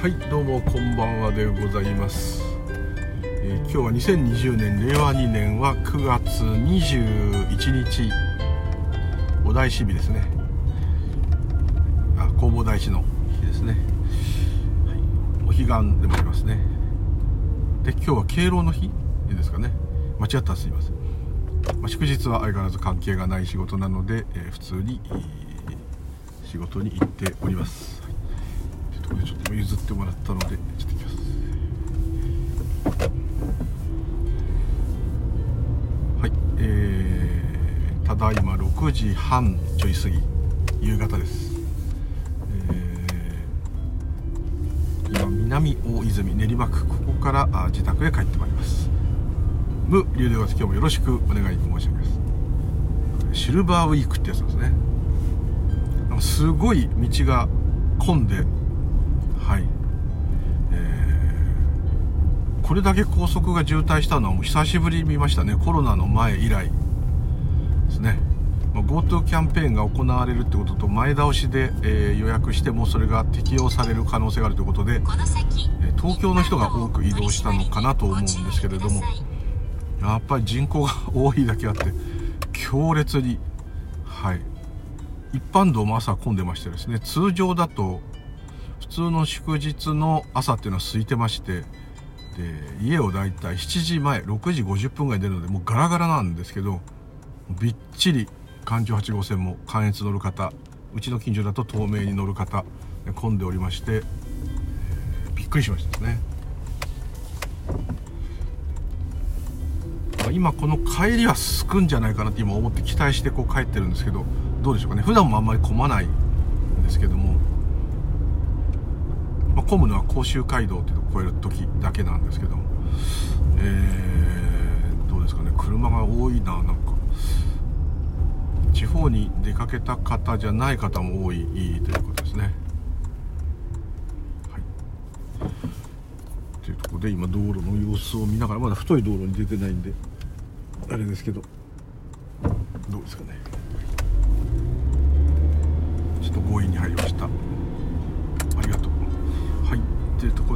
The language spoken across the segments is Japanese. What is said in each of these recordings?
はいどうもこんばんはでございます、えー、今日は2020年令和2年は9月21日。お大師日ですね。あ弘法大師の日ですね、はい、お彼岸でもありますね。で今日は敬老の日ですかね。間違ったらすいません、まあ、祝日は相変わらず関係がない仕事なので、えー、普通に、仕事に行っております。とこでちょっと譲ってもらったのでちょっと行きます。はいえー、ただいま6時半ちょい過ぎ夕方です、えー、今南大泉練馬区ここからあ自宅へ帰ってまいります。無流でございます今日もよろしくお願い申し上げます。シルバーウィークってやつですね。すごい道が混んでこれだけ高速が渋滞したのは久しぶりに見ましたね。コロナの前以来ですね。GoTo キャンペーンが行われるってことと前倒しで、えー、予約してもそれが適用される可能性があるということで、えー、東京の人が多く移動したのかなと思うんですけれどもやっぱり人口が多いだけあって強烈にはい。一般道も朝混んでましてですね通常だと普通の祝日の朝っていうのは空いてましてで家をだいたい7時前6時50分ぐらい出るのでもうガラガラなんですけどびっちり環状8号線も関越乗る方うちの近所だと東名に乗る方混んでおりまして、えー、びっくりしましたね。今この帰りはすくんじゃないかなって今思って期待してこう帰ってるんですけどどうでしょうかね。普段もあんまり混まないんですけども、混むのは甲州街道っていうのを越える時だけなんですけどえー、どうですかね。車が多いななんか。地方に出かけた方じゃない方も多いということですね。はい。というところで今道路の様子を見ながらまだ太い道路に出てないんであれですけど。どうですかね。ちょっと強引に入りました。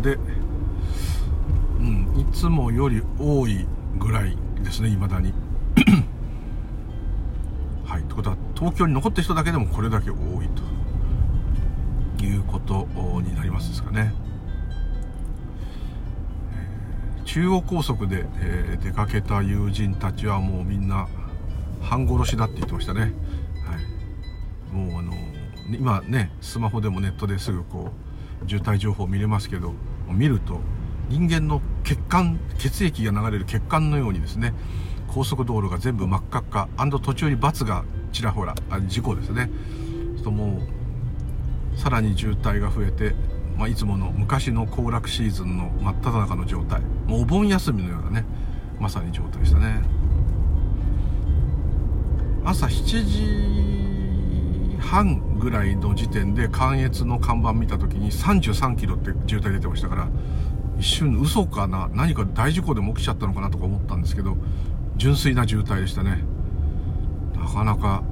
で、うん、いつもより多いぐらいですね未だに。はいということは東京に残ってる人だけでもこれだけ多いということになりますですかね、えー、中央高速で、えー、出かけた友人たちはもうみんな半殺しだって言ってましたね、はい、もうあの今ねスマホでもネットですぐこう渋滞情報見れますけど。を見ると人間の血管血液が流れる血管のようにですね高速道路が全部真っ赤っか途中に罰がちらほらあ事故ですね。ともうさらに渋滞が増えて、まあ、いつもの昔の行楽シーズンの真っ只中の状態。もうお盆休みのようなねまさに状態でしたね。朝7時半ぐらいの時点で関越の看板見た時に33キロって渋滞出てましたから一瞬嘘かな何か大事故でも起きちゃったのかなとか思ったんですけど純粋な渋滞でしたね。なかなか。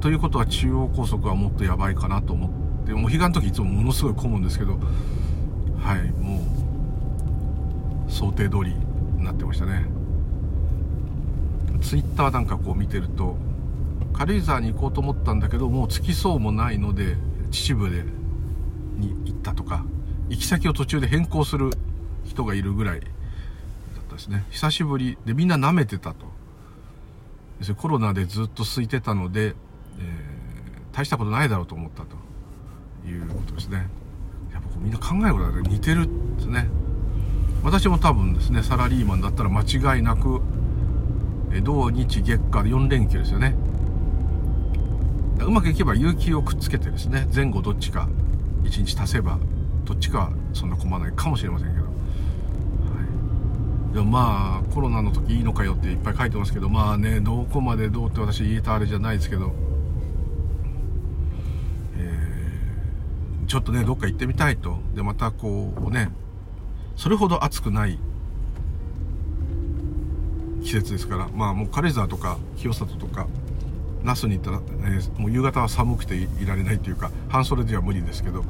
ということは中央高速はもっとやばいかなと思ってもう彼岸の時いつもものすごい混むんですけどはいもう想定通りになってましたね。ツイッターなんかこう見てると軽井沢に行こうと思ったんだけどもう着きそうもないので秩父でに行ったとか行き先を途中で変更する人がいるぐらいだったですね。久しぶりでみんな舐めてたと。コロナでずっと空いてたので、えー、大したことないだろうと思ったということですね。やっぱみんな考えることが似てるんですね。私も多分ですねサラリーマンだったら間違いなく土日月火で4連休ですよね。うまくいけば有給をくっつけてですね前後どっちか1日足せばどっちかはそんな困らないかもしれませんけど、はい、でもまあコロナの時いいのかよっていっぱい書いてますけどまあねどこまでどうって私言えたあれじゃないですけど、えー、ちょっとねどっか行ってみたいと。でまたこうねそれほど暑くない季節ですからまあもう軽井沢とか清里とか那須に行ったら、えー、もう夕方は寒くていられないというか半袖では無理ですけど、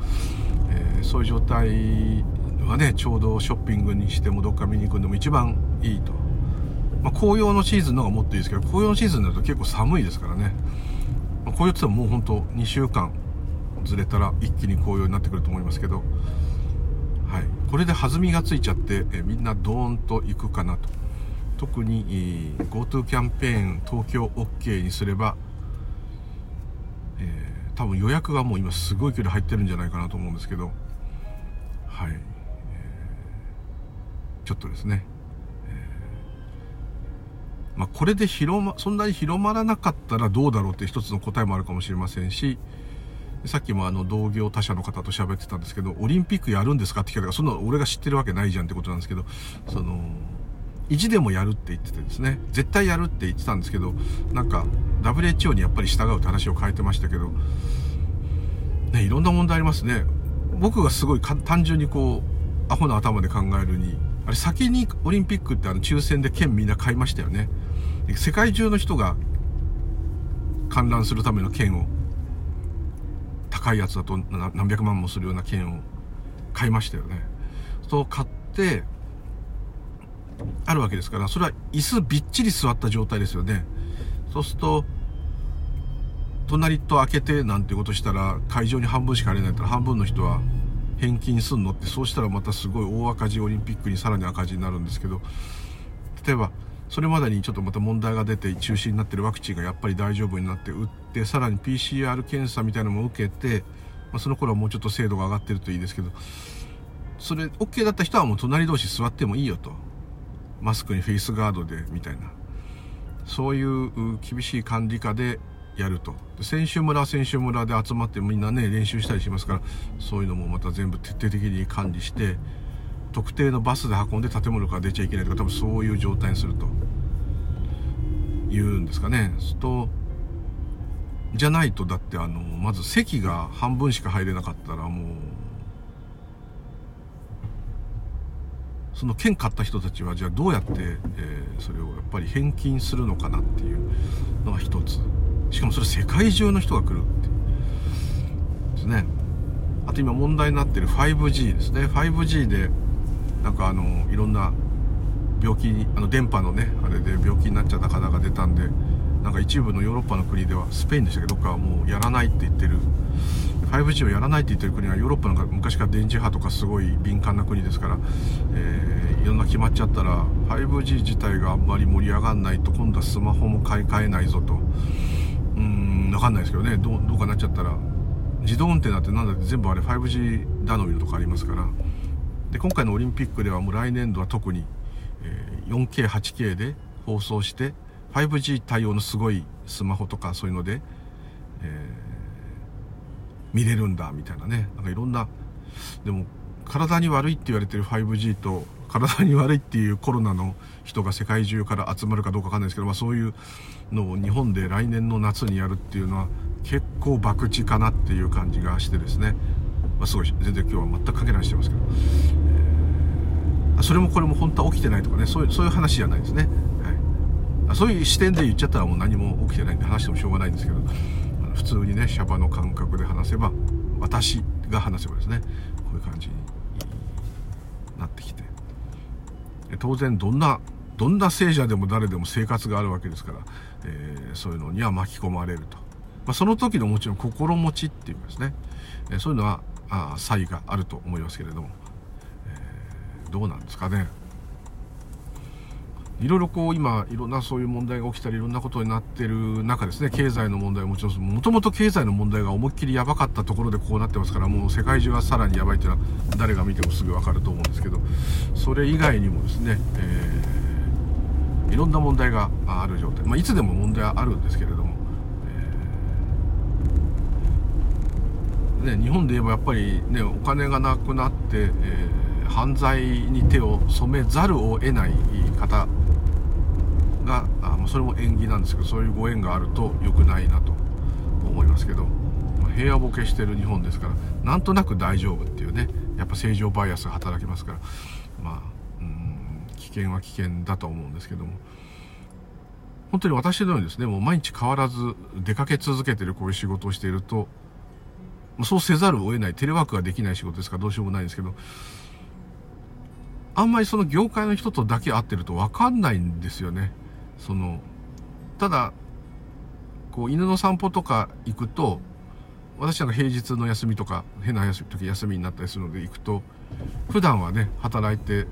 えー、そういう状態はねちょうどショッピングにしてもどっか見に行くのも一番いいと、まあ、紅葉のシーズンの方がもっといいですけど紅葉のシーズンになると結構寒いですからね、まあ、紅葉って言ってももうほんと2週間ずれたら一気に紅葉になってくると思いますけどはい。これで弾みがついちゃってえみんなドーンと行くかなと。特に GoTo キャンペーン東京 OK にすれば、多分予約がもう今すごい距離入ってるんじゃないかなと思うんですけど。はい、えー、ちょっとですね、えー、まあ、これで広まそんなに広まらなかったらどうだろうって一つの答えもあるかもしれませんしさっきもあの同業他社の方と喋ってたんですけどオリンピックやるんですかって聞かれたらそんな俺が知ってるわけないじゃんってことなんですけどその意地でもやるって言っててですね、絶対やるって言ってたんですけど、なんか WHO にやっぱり従うって話を変えてましたけど、ね、いろんな問題ありますね。僕がすごい単純にこう、アホな頭で考えるに、あれ先にオリンピックってあの抽選で券みんな買いましたよね。世界中の人が観覧するための券を、高いやつだと何百万もするような券を買いましたよね。そう買って、あるわけですから、それは椅子びっちり座った状態ですよね。そうすると、隣と開けてなんてことしたら、会場に半分しか入れないったら半分の人は返金すんのって、そうしたらまたすごい大赤字オリンピックにさらに赤字になるんですけど、例えば、それまでにちょっとまた問題が出て中止になってるワクチンがやっぱり大丈夫になって打って、さらに PCR 検査みたいなのも受けて、まあ、その頃はもうちょっと精度が上がってるといいですけど、それ OK だった人はもう隣同士座ってもいいよと。マスクにフェイスガードでみたいな。そういう厳しい管理下でやると。選手村選手村で集まってみんなね練習したりしますからそういうのもまた全部徹底的に管理して特定のバスで運んで建物から出ちゃいけないとか多分そういう状態にすると。いうんですかね。すとじゃないとだってあのまず席が半分しか入れなかったらもうその券買った人たちはじゃあどうやって、えー、それをやっぱり返金するのかなっていうのが一つ。しかもそれ世界中の人が来るっていう。ですね。あと今問題になってる 5G ですね。5G でなんかあのいろんな病気にあの電波のねあれで病気になっちゃった方が出たんでなんか一部のヨーロッパの国ではスペインでしたけどどっかはもうやらないって言ってる 5G をやらないって言ってる国はヨーロッパの昔から電磁波とかすごい敏感な国ですから、えー、いろんな決まっちゃったら 5G 自体があんまり盛り上がんないと今度はスマホも買い替えないぞと。うーん分かんないですけどね。どうどうかなっちゃったら自動運転だってなんだって全部あれ 5G 頼みのとかありますから。で今回のオリンピックではもう来年度は特に、え、4K、8K で放送して 5G 対応のすごいスマホとかそういうので、えー見れるんだみたいなね。なんかいろんなでも体に悪いって言われてる 5G と体に悪いっていうコロナの人が世界中から集まるかどうかわかんないですけど、まあ、そういうのを日本で来年の夏にやるっていうのは結構博打かなっていう感じがしてですね、まあ、すごい全然今日は全く関係ないしてますけど、えー、それもこれも本当は起きてないとかね。そういうそういう話じゃないですね、はい、そういう視点で言っちゃったらもう何も起きてないんで話してもしょうがないんですけど。普通にねシャバの感覚で話せば私が話せばですねこういう感じになってきて。当然どんなどんな聖者でも誰でも生活があるわけですから、えー、そういうのには巻き込まれると、まあ、その時のもちろん心持ちっていうかですね、えー、そういうのはあ差異があると思いますけれども、えー、どうなんですかね。いろいろこう今いろんなそういう問題が起きたりいろんなことになってる中ですね。経済の問題はもちろんもともと経済の問題が思いっきりやばかったところでこうなってますからもう世界中はさらにやばいっていうのは誰が見てもすぐ分かると思うんですけどそれ以外にもですね、えー、いろんな問題がある状態、まあ、いつでも問題はあるんですけれども、えー、ね、日本で言えばやっぱりねお金がなくなって、えー、犯罪に手を染めざるを得ない方があそれも縁起なんですけどそういうご縁があると良くないなと思いますけど、平和ボケしてる日本ですからなんとなく大丈夫っていうねやっぱ正常バイアスが働きますからまあうん危険は危険だと思うんですけども。本当に私のようにですねもう毎日変わらず出かけ続けてるこういう仕事をしているとそうせざるを得ないテレワークができない仕事ですからどうしようもないんですけどあんまりその業界の人とだけ会ってると分かんないんですよね。そのただこう犬の散歩とか行くと私なんか平日の休みとか変な時休みになったりするので行くと普段はね働いて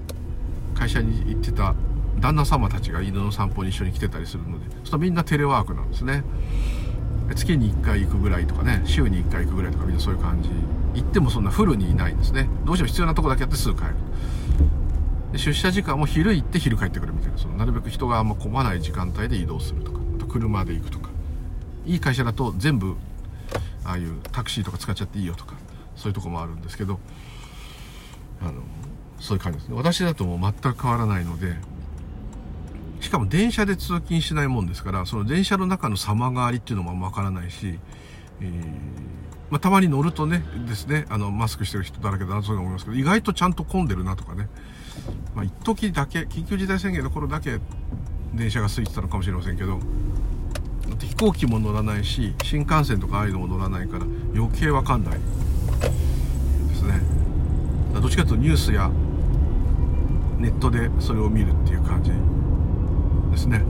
会社に行ってた旦那様たちが犬の散歩に一緒に来てたりするのでそうみんなテレワークなんですね。月に1回行くぐらいとかね週に1回行くぐらいとかみんなそういう感じ。行ってもそんなフルにいないんですね。どうしても必要なとこだけやってすぐ帰る。出社時間も昼行って昼帰ってくるみたいなそのなるべく人があんま混まない時間帯で移動するとかあと車で行くとか。いい会社だと全部ああいうタクシーとか使っちゃっていいよとかそういうとこもあるんですけどあのそういう感じですね。私だともう全く変わらないのでしかも電車で通勤しないもんですからその電車の中の様変わりっていうのもわからないし、えー、まあ、たまに乗るとねですねあのマスクしてる人だらけだなそういう思いますけど意外とちゃんと混んでるなとかね。まあ一時だけ緊急事態宣言の頃だけ電車が空いてたのかもしれませんけど飛行機も乗らないし新幹線とかああいうのも乗らないから余計わかんない。ですね。どっちかというとニュースやネットでそれを見るっていう感じ。ですね。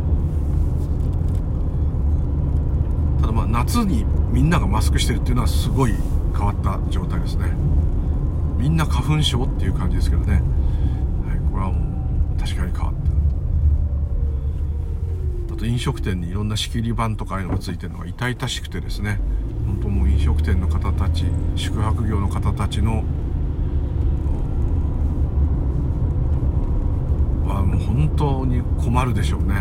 ただまあ夏にみんながマスクしてるっていうのはすごい変わった状態ですね。みんな花粉症っていう感じですけどね、はい、これはもう確かに変わったあと飲食店にいろんな仕切り板とかああいうのがついてるのが痛々しくてですね本当もう飲食店の方たち宿泊業の方たちのもう本当に困るでしょうね。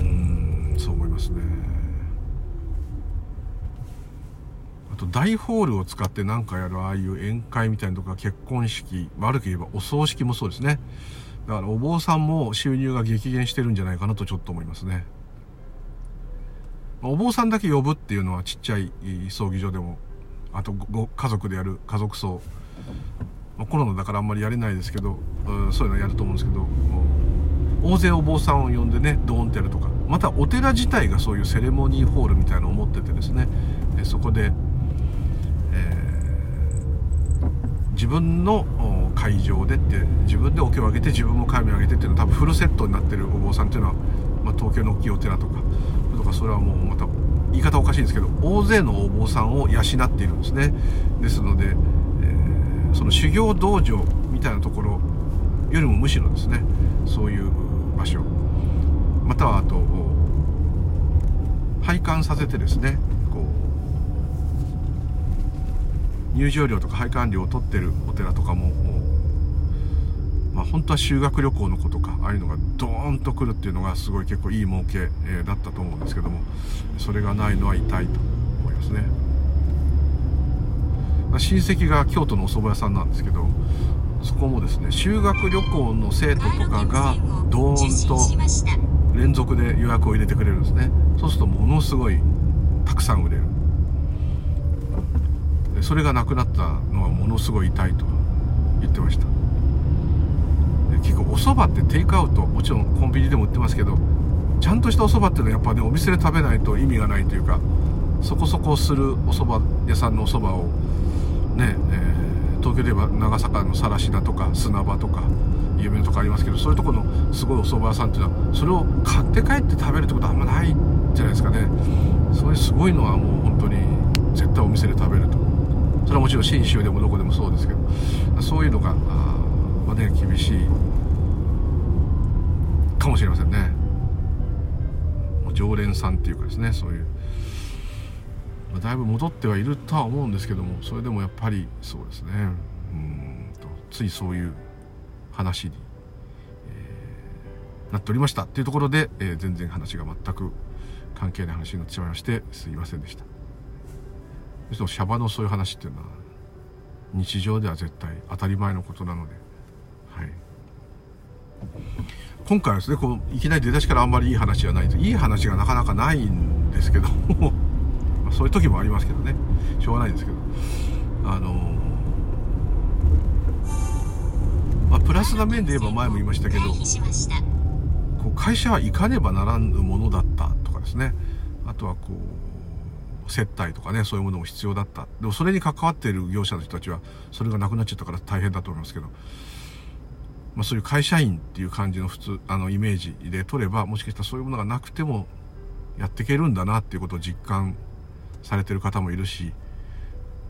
うんそう思いますね。あと大ホールを使って何かやるああいう宴会みたいなとか結婚式悪く言えばお葬式もそうですね。だからお坊さんも収入が激減してるんじゃないかなとちょっと思いますね。お坊さんだけ呼ぶっていうのはちっちゃい葬儀場でもあとご家族でやる家族葬。ま、コロナだからあんまりやれないですけど、そういうのやると思うんですけど大勢お坊さんを呼んでねドーンってやるとか。またお寺自体がそういうセレモニーホールみたいなのを持っててですね。そこで、えー、自分の会場でって自分でお経をあげて自分も神をあげてっていうのは多分フルセットになってるお坊さんっていうのは、まあ、東京の大きいお寺とかとかそれはもうまた言い方おかしいんですけど大勢のお坊さんを養っているんですね。ですのでえその修行道場みたいなところよりもむしろですねそういう場所。またはあと拝観させてですねこう入場料とか拝観料を取ってるお寺とかもまあ、本当は修学旅行の子とかああいうのがドーンと来るっていうのがすごい結構いい儲け、えだったと思うんですけどもそれがないのは痛いと思いますね。親戚が京都のお蕎麦屋さんなんですけどそこもですね修学旅行の生徒とかがドーンと連続で予約を入れてくれるんですねそうするとものすごいたくさん売れるそれがなくなったのはものすごい痛いと言ってました。結構お蕎麦ってテイクアウトもちろんコンビニでも売ってますけどちゃんとしたお蕎麦っていうのはやっぱねお店で食べないと意味がないというかそこそこするお蕎麦屋さんのお蕎麦をね、えー、東京で言えば長坂の更科とか砂場とか有名なとこありますけどそういうとこのすごいお蕎麦屋さんっていうのはそれを買って帰って食べるってことはあんまないじゃないですかね。そういうすごいのはもう本当に絶対お店で食べると。それはもちろん信州でもどこでもそうですけどそういうのが、まあね、厳しいかもしれませんね。常連さんっていうかですねそういう。まあだいぶ戻ってはいるとは思うんですけどもそれでもやっぱりそうですね。うんとついそういう話に、えー、なっておりましたっていうところで、えー、全然話が全く関係ない話になってしまいましてすいませんでした。そしてシャバのそういう話っていうのは日常では絶対当たり前のことなので。はい。今回はですねこういきなり出だしからあんまりいい話じゃないといい話がなかなかないんですけど、そういう時もありますけどね。しょうがないですけど。あのまあ、プラスな面で言えば前も言いましたけどこう会社は行かねばならぬものだったとかですね。あとはこう接待とかねそういうものも必要だったでもそれに関わっている業者の人たちはそれがなくなっちゃったから大変だと思いますけど、まあ、そういう会社員っていう感じの普通あのイメージで取ればもしかしたらそういうものがなくてもやっていけるんだなっていうことを実感されてる方もいるし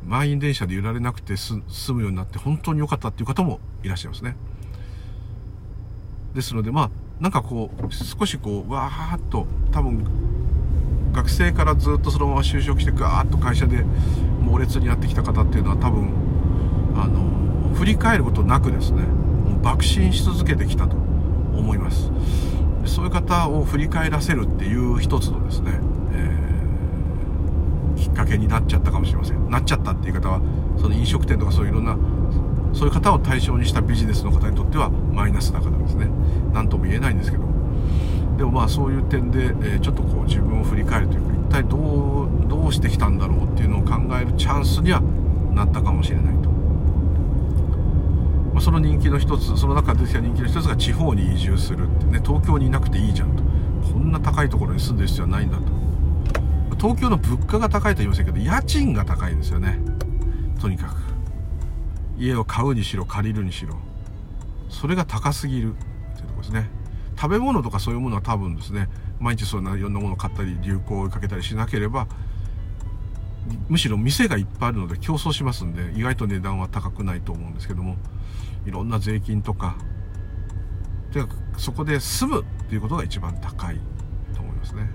満員電車で揺られなくて済むようになって本当に良かったっていう方もいらっしゃいますね。ですのでまあなんかこう少しこうわーっと多分学生からずっとそのまま就職してガーッと会社で猛烈にやってきた方っていうのは多分あの振り返ることなくですねもう爆心し続けてきたと思います。そういう方を振り返らせるっていう一つのですね、えー、きっかけになっちゃったかもしれません。なっちゃったっていう方はその飲食店とかそういういろんなそういう方を対象にしたビジネスの方にとってはマイナスだからですね。何とも言えないんですけどでもまあそういう点で、え、ちょっとこう自分を振り返るというか一体どうどうしてきたんだろうっていうのを考えるチャンスにはなったかもしれないと、まあ、その人気の一つその中で出てきた人気の一つが地方に移住するってね東京にいなくていいじゃんと。こんな高いところに住んでる必要はないんだと。東京の物価が高いと言いませんけど家賃が高いんですよね。とにかく。家を買うにしろ借りるにしろ。それが高すぎるっていうとこですね。食べ物とかそういうものは多分ですね毎日そんないろんなものを買ったり流行を追いかけたりしなければむしろ店がいっぱいあるので競争しますんで意外と値段は高くないと思うんですけどもいろんな税金とかとにかくそこで住むっていうことが一番高いと思いますね。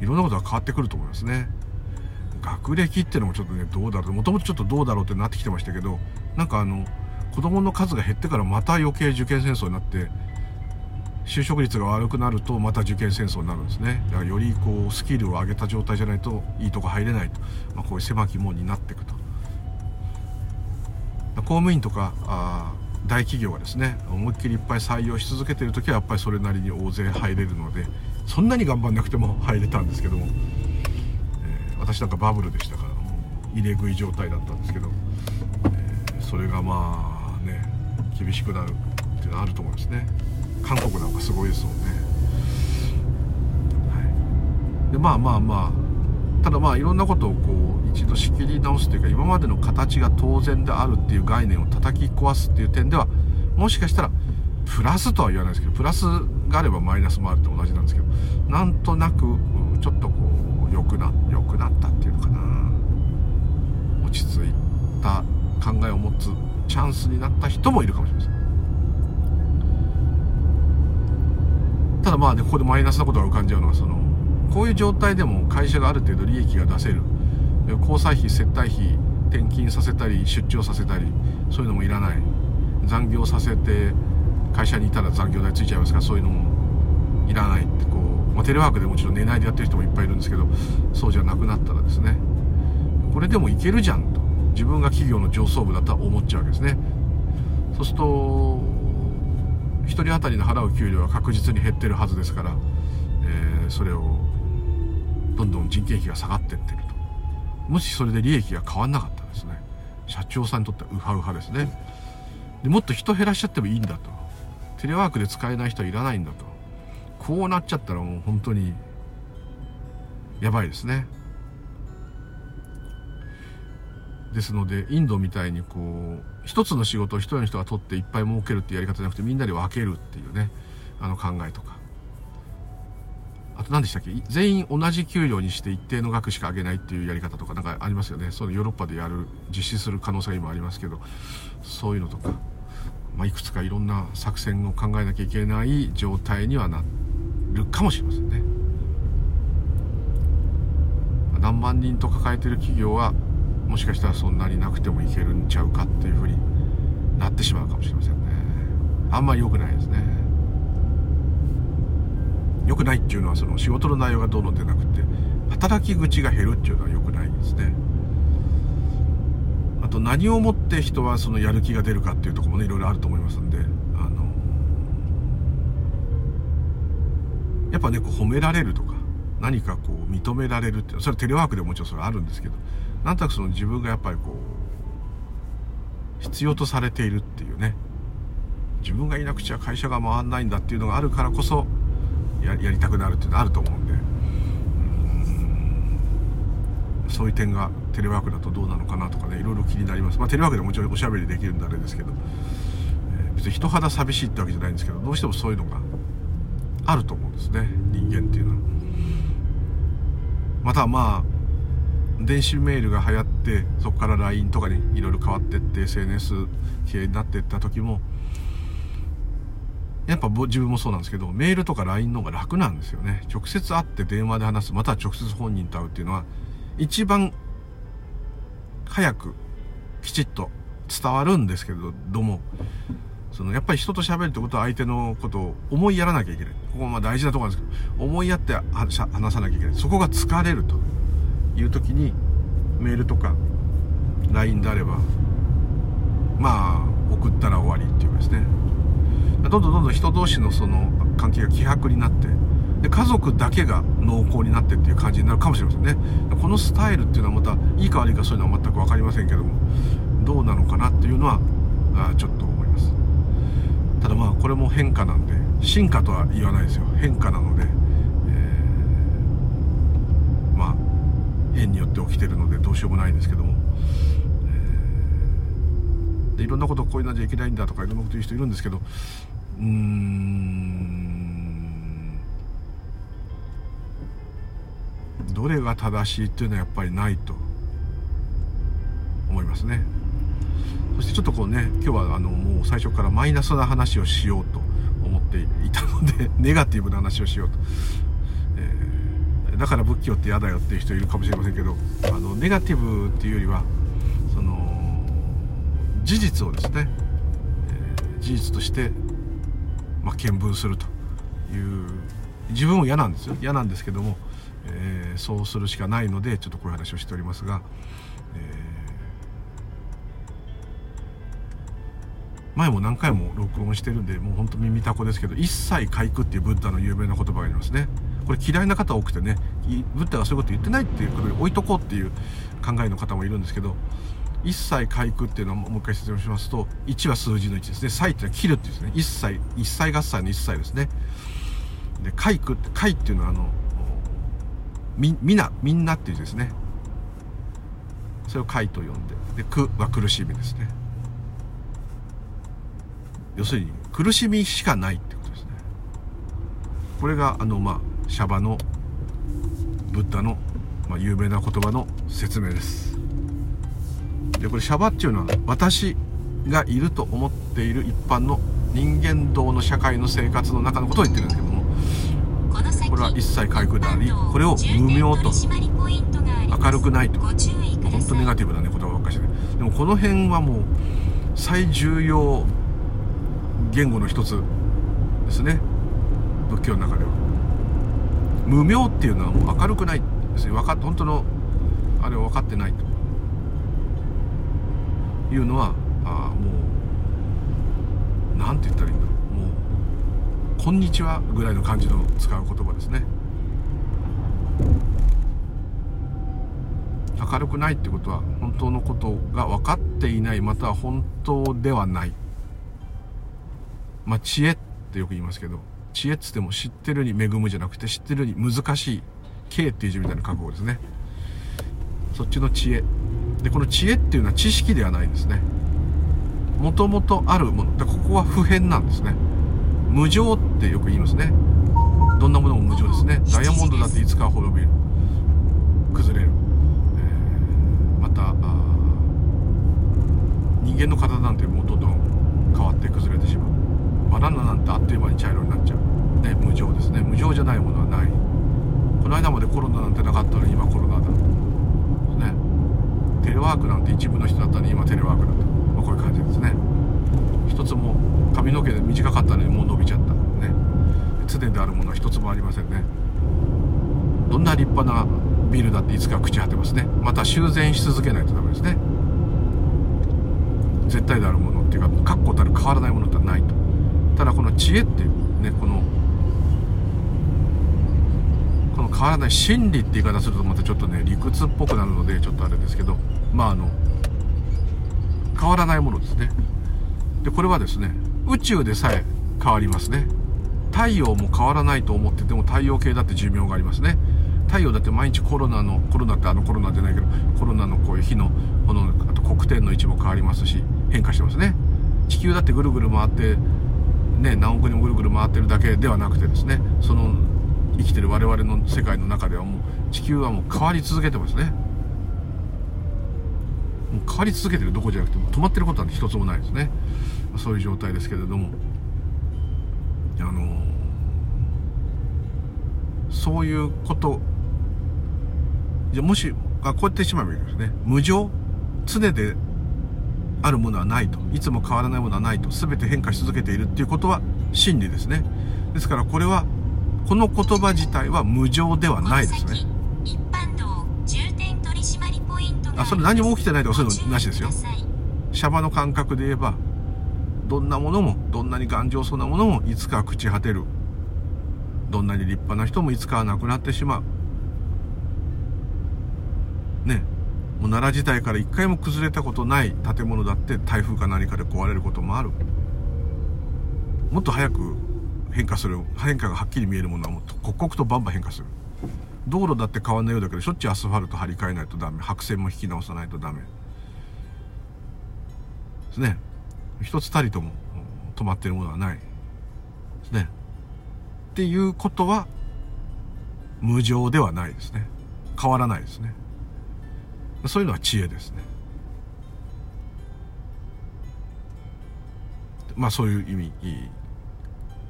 いろんなことが変わってくると思いますね。学歴っていうのもちょっとねどうだろう。もともとちょっとどうだろうってなってきてましたけどなんかあの子供の数が減ってからまた余計受験戦争になって就職率が悪くなるとまた受験戦争になるんですね。だからよりこうスキルを上げた状態じゃないといいとこ入れないと、まあ、こういう狭き門になっていくと。公務員とかあ大企業がですね思いっきりいっぱい採用し続けてる時はやっぱりそれなりに大勢入れるのでそんなに頑張んなくても 入れたんですけども、えー、私なんかバブルでしたからもう入れ食い状態だったんですけど、えー、それがまあ厳しくなるっていうのはあると思うんですね。韓国なんかすごいですもんね、はい、でまあまあまあただまあいろんなことをこう一度仕切り直すというか今までの形が当然であるっていう概念を叩き壊すっていう点ではもしかしたらプラスとは言わないですけどプラスがあればマイナスもあるって同じなんですけどなんとなくちょっとこう良くな良くなったっていうのかな。落ち着いた考えを持つチャンスになった人もいるかもしれません。ただまあねここでマイナスなことが浮かんじゃうのはそのこういう状態でも会社がある程度利益が出せる。交際費接待費転勤させたり出張させたりそういうのもいらない。残業させて会社にいたら残業代ついちゃいますからそういうのもいらない。ってこう、まあ、テレワークでもちろん寝ないでやってる人もいっぱいいるんですけどそうじゃなくなったらですね。これでもいけるじゃん。自分が企業の上層部だと思っちゃうわけですね。そうすると1人当たりの払う給料は確実に減ってるはずですから、えー、それをどんどん人件費が下がってってると。もしそれで利益が変わんなかったらですね社長さんにとってはウハウハですね。でもっと人減らしちゃってもいいんだと。テレワークで使えない人はいらないんだと。こうなっちゃったらもう本当にやばいですね。ですのでインドみたいにこう一つの仕事を一人の人が取っていっぱい儲けるっていうやり方じゃなくてみんなで分けるっていうねあの考えとか。あと何でしたっけ？全員同じ給料にして一定の額しか上げないっていうやり方とかなんかありますよね？そういうヨーロッパでやる実施する可能性が今ありますけどそういうのとか、まあ、いくつかいろんな作戦を考えなきゃいけない状態にはなるかもしれませんね。何万人と抱えてる企業はもしかしたらそんなになくてもいけるんちゃうかっていうふうになってしまうかもしれませんね。あんまり良くないですね。良くないっていうのはその仕事の内容がどうのでなくて働き口が減るっていうのは良くないですね。あと何をもって人はそのやる気が出るかっていうとこもねいろいろあると思いますんであのやっぱねこう褒められるとか何かこう認められるってそれはテレワークでももちろんそれあるんですけどなんとなくその自分がやっぱりこう必要とされているっていうね。自分がいなくちゃ会社が回んないんだっていうのがあるからこそややりたくなるっていうのはあると思うんで。そういう点がテレワークだとどうなのかなとかねいろいろ気になります、まあ、テレワークでもちろんおしゃべりできるんであれですけど、えー、別に人肌寂しいってわけじゃないんですけどどうしてもそういうのがあると思うんですね。人間っていうのは。またまあ電子メールが流行ってそこから LINE とかにいろいろ変わってって SNS 系になっていった時もやっぱ自分もそうなんですけどメールとか LINE の方が楽なんですよね。直接会って電話で話すまたは直接本人と会うっていうのは一番早くきちっと伝わるんですけどどもそのやっぱり人と喋るってことは相手のことを思いやらなきゃいけない。ここまあ大事なところなんですけど思いやって話さなきゃいけない。そこが疲れると。いう時にメールとか LINE であればまあ送ったら終わりっていうかですね。どんどんどんどん人同士のその関係が希薄になってで家族だけが濃厚になってっていう感じになるかもしれませんね。このスタイルっていうのはまたいいか悪いかそういうのは全く分かりませんけどもどうなのかなっていうのはあちょっと思います。ただまあこれも変化なんで進化とは言わないですよ。変化なので、えー、まあ変によって起きてるのでどうしようもないんですけども、えー、でいろんなことこういうのじゃいけないんだとかいろんなこと言う人いるんですけど。うん。どれが正しいっていうのはやっぱりないと思いますね。そしてちょっとこうね今日はあのもう最初からマイナスな話をしようと思っていたので ネガティブな話をしようと、だから仏教って嫌だよっていう人いるかもしれませんけどあのネガティブっていうよりはその事実をですね、えー、事実としてまあ、見聞するという自分も嫌なんですよ。嫌なんですけども、えー、そうするしかないのでちょっとこういう話をしておりますが、えー、前も何回も録音してるんでもうほんと耳たこですけど一切回復っていうブッダの有名な言葉がありますね。これ嫌いな方多くてねブッダがそういうこと言ってないっていうことで置いとこうっていう考えの方もいるんですけど一切回復っていうのはもう一回説明しますと1は数字の1ですね。歳っていうのは切るっていうですね。一切一切合切の一切ですね。で回復って回っていうのはあのみみなみんなっていう字ですね。それを回と呼んで。で苦は苦しみですね。要するに苦しみしかないってことですね。これがあのまあシャバのブッダの、まあ、有名な言葉の説明です。でこれシャバっていうのは私がいると思っている一般の人間道の社会の生活の中のことを言ってるんですけどもこれは一切回復でありこれを無名と明るくないと。本当ネガティブなね言葉ばっかしででもこの辺はもう最重要言語の一つですね。仏教の中では。無名っていうのはもう明るくないですね分か本当のあれは分かってないというのはあもう何て言ったらいいんだろう。もう「こんにちは」ぐらいの感じの使う言葉ですね。明るくないってことは本当のことが分かっていないまたは本当ではない。まあ知恵ってよく言いますけど。知恵っつっても知ってるに恵むじゃなくて知ってるに難しい K っていう字みたいな覚悟ですね。そっちの知恵。でこの知恵っていうのは知識ではないんですね。もともとあるもの。でここは普遍なんですね。無常ってよく言いますね。どんなものも無常ですね。ダイヤモンドだっていつかは滅びる。崩れる、えー、また人間の体なんてもうどんどん変わって崩れてしまう。バナナなんてあっという間に茶色になっちゃう。ね無常ですね。無常じゃないものはない。この間までコロナなんてなかったのに今コロナだ。テレワークなんて一部の人だったのに今テレワークだと、まあ、こういう感じですね。一つも髪の毛で短かったのにもう伸びちゃった。ね。常であるものは一つもありませんね。どんな立派なビルだっていつか朽ち果てますね。また修繕し続けないとダメですね。絶対であるものっていうか確固たる変わらないものってないと。ただこの知恵っていうねこの変わらない真理って言い方するとまたちょっとね理屈っぽくなるのでちょっとあれですけどまああの変わらないものですね。でこれはですね宇宙でさえ変わりますね。太陽も変わらないと思ってても太陽系だって寿命がありますね。太陽だって毎日コロナのコロナってあのコロナじゃないけどコロナのこういう日のこのあと黒点の位置も変わりますし変化してますね。地球だってぐるぐる回ってね何億人もぐるぐる回ってるだけではなくてですねその生きてる我々の世界の中ではもう地球はもう変わり続けてますね。もう変わり続けてるどこじゃなくても止まってることなんて一つもないですね。そういう状態ですけれども。あのそういうことじゃもしあこうやってしまえばいいですね。無常常であるものはないと。いつも変わらないものはないと。全て変化し続けているっていうことは真理ですね。ですからこれはこの言葉自体は無常ではないですね。あそれ何も起きてないとかそういうのなしですよ。シャバの感覚で言えばどんなものもどんなに頑丈そうなものもいつか朽ち果てる。どんなに立派な人もいつかは亡くなってしまう。ねもう奈良時代から一回も崩れたことない建物だって台風か何かで壊れることもある。もっと早く変化する変化がはっきり見えるものはもっと刻々とバンバン変化する。道路だって変わんないようだけどしょっちゅうアスファルト張り替えないとダメ。白線も引き直さないとダメ。ですね。一つたりとも止まってるものはない。ですね。っていうことは無常ではないですね。変わらないですね。そういうのは知恵ですね。まあそういう意味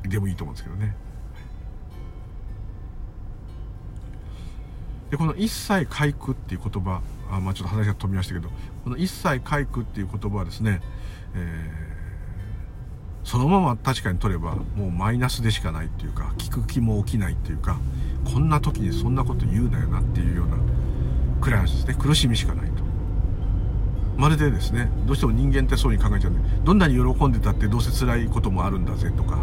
でもいいと思うんですけどね。でこの一切回復っていう言葉あまあちょっと話が飛びましたけどこの一切回復っていう言葉はですね、えー、そのまま確かに取ればもうマイナスでしかないっていうか聞く気も起きないっていうかこんな時にそんなこと言うなよなっていうようなくらいですね。苦しみしかないと。まるでですねどうしても人間ってそうに考えちゃうんでどんなに喜んでたってどうせ辛いこともあるんだぜとか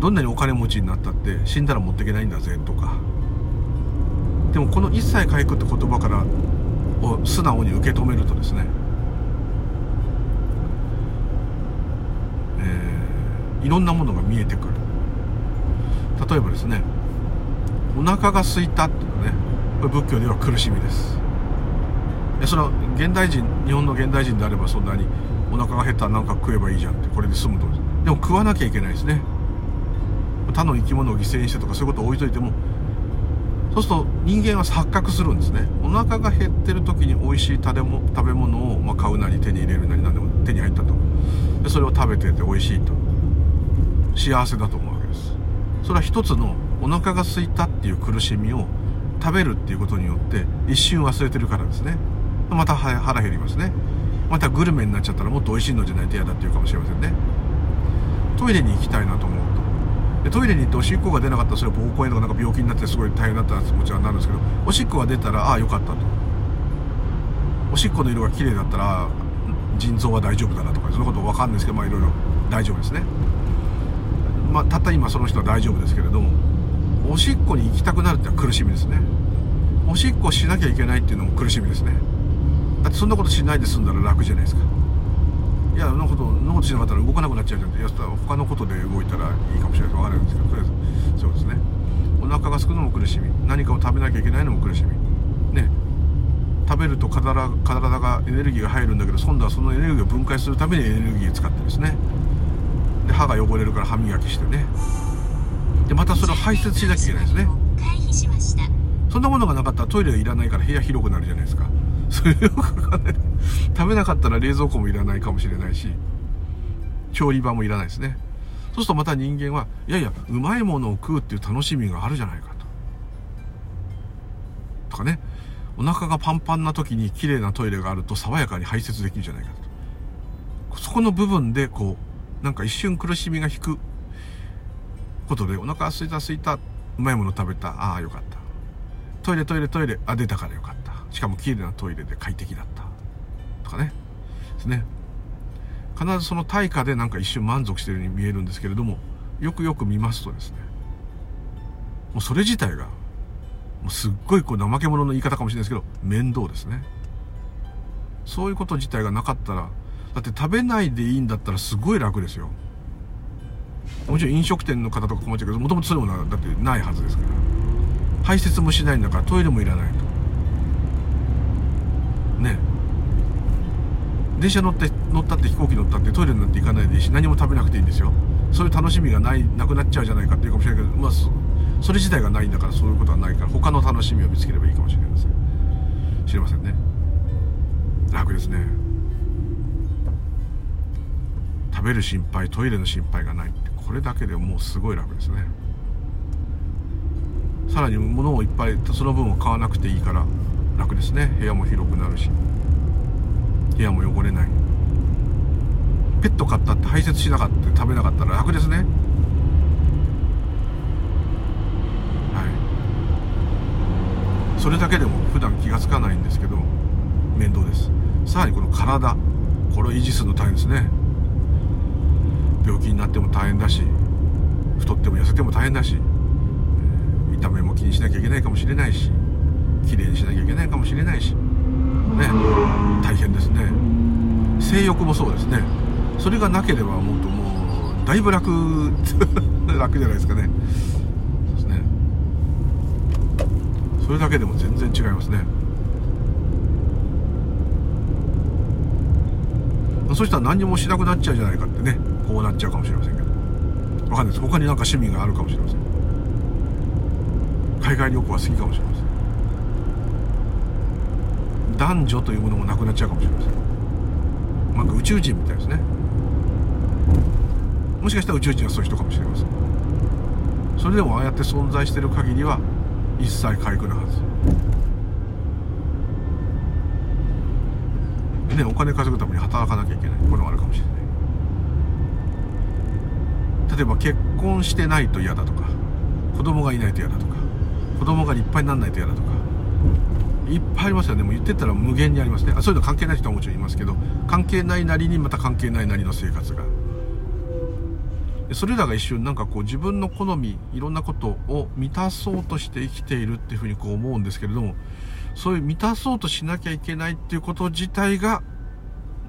どんなにお金持ちになったって死んだら持っていけないんだぜとか。でもこの一切回復って言葉からを素直に受け止めるとですね、えー、いろんなものが見えてくる。例えばですねお腹が空いたっていうのはねこれ仏教では苦しみです。それは現代人日本の現代人であればそんなにお腹が減ったら何か食えばいいじゃんってこれで済むと。でも食わなきゃいけないですね。他の生き物を犠牲にしてとかそういうことを置いといてもそうすると人間は錯覚するんですね。お腹が減ってる時に美味しい食べ物を、ま買うなり手に入れるなり何でも手に入ったと。でそれを食べてて美味しいと。幸せだと思うわけです。それは一つのお腹が空いたっていう苦しみを食べるっていうことによって一瞬忘れてるからですね。また腹減りますね。またグルメになっちゃったらもっと美味しいのじゃないと嫌だっていうかもしれませんね。トイレに行きたいなと思うでトイレに行っておしっこが出なかったらそれは膀胱炎とかなんか病気になってすごい大変だった気持ちはなるんですけどおしっこが出たらああよかったと。おしっこの色が綺麗だったら腎臓は大丈夫だなとかそのこと分かんないですけどまあいろいろ大丈夫ですね。まあたった今その人は大丈夫ですけれどもおしっこに行きたくなるってのは苦しみですね。おしっこしなきゃいけないっていうのも苦しみですね。だってそんなことしないで済んだら楽じゃないですか。やそんなことことしなかったら動かなくなっちゃうじゃん。ってやったら他のことで動いたらいいかもしれない。と分からないんですけどとりあえずそうですね。お腹が空くのも苦しみ。何かを食べなきゃいけないのも苦しみ。ね。食べると体体がエネルギーが入るんだけど今度はそのエネルギーを分解するためにエネルギーを使ってですね。で歯が汚れるから歯磨きしてね。でまたそれを排泄しなきゃいけないですね。そんなものがなかったらトイレがいらないから部屋広くなるじゃないですか それよくわかんない。食べなかったら冷蔵庫もいらないかもしれないし調理場もいらないですね。そうするとまた人間はいやいやうまいものを食うっていう楽しみがあるじゃないかと。とかね。お腹がパンパンな時に綺麗なトイレがあると爽やかに排泄できるじゃないかと。そこの部分でこうなんか一瞬苦しみが引くことでお腹がすいたすいたうまいもの食べたああよかった。トイレトイレトイレ。あ出たからよかった。しかも綺麗なトイレで快適だったとかね。ですね。必ずその対価でなんか一瞬満足してるように見えるんですけれどもよくよく見ますとですねもうそれ自体がもうすっごいこう怠け者の言い方かもしれないですけど面倒ですね。そういうこと自体がなかったらだって食べないでいいんだったらすごい楽ですよ。もちろん飲食店の方とか困っちゃうけどもともとそういうものはだってないはずですから。排泄もしないんだからトイレもいらない。ね。電車乗って乗ったって飛行機乗ったってトイレなって行かないでいいし何も食べなくていいんですよ。そういう楽しみがないなくなっちゃうじゃないかっていうかもしれないけどまあそれ自体がないんだからそういうことはないから他の楽しみを見つければいいかもしれません知りませんね。楽ですね。食べる心配トイレの心配がないってこれだけでもうすごい楽ですね。さらに物をいっぱいその分を買わなくていいから楽ですね。部屋も広くなるし。部屋も汚れない。ペット飼ったって排泄しなかった食べなかったら楽ですね。はい。それだけでも普段気が付かないんですけど面倒です。さらにこの体これを維持するの大変ですね。病気になっても大変だし太っても痩せても大変だし見た目も気にしなきゃいけないかもしれないし綺麗にしなきゃいけないかもしれないし。ね。大変ですね。性欲もそうですね。それがなければもっともうだいぶ楽。楽じゃないですかね。そうですね。それだけでも全然違いますね。そしたら何もしなくなっちゃうじゃないかってね。こうなっちゃうかもしれませんけど。わかんないです。他になんか趣味があるかもしれません。海外旅行は好きかもしれません。男女というものもなくなっちゃうかもしれません。なんか宇宙人みたいですね。もしかしたら宇宙人はそういう人かもしれません。それでもああやって存在してる限りは一切回復なはず。ねお金稼ぐために働かなきゃいけない。これもあるかもしれない。例えば結婚してないと嫌だとか子供がいないと嫌だとか子供が立派にならないと嫌だとかいっぱいありますよ。ねもう言ってたら無限にありますね。あそういうの関係ない人はもちろんいますけど関係ないなりにまた関係ないなりの生活が。それらが一瞬なんかこう自分の好みいろんなことを満たそうとして生きているっていうふうにこう思うんですけれどもそういう満たそうとしなきゃいけないっていうこと自体が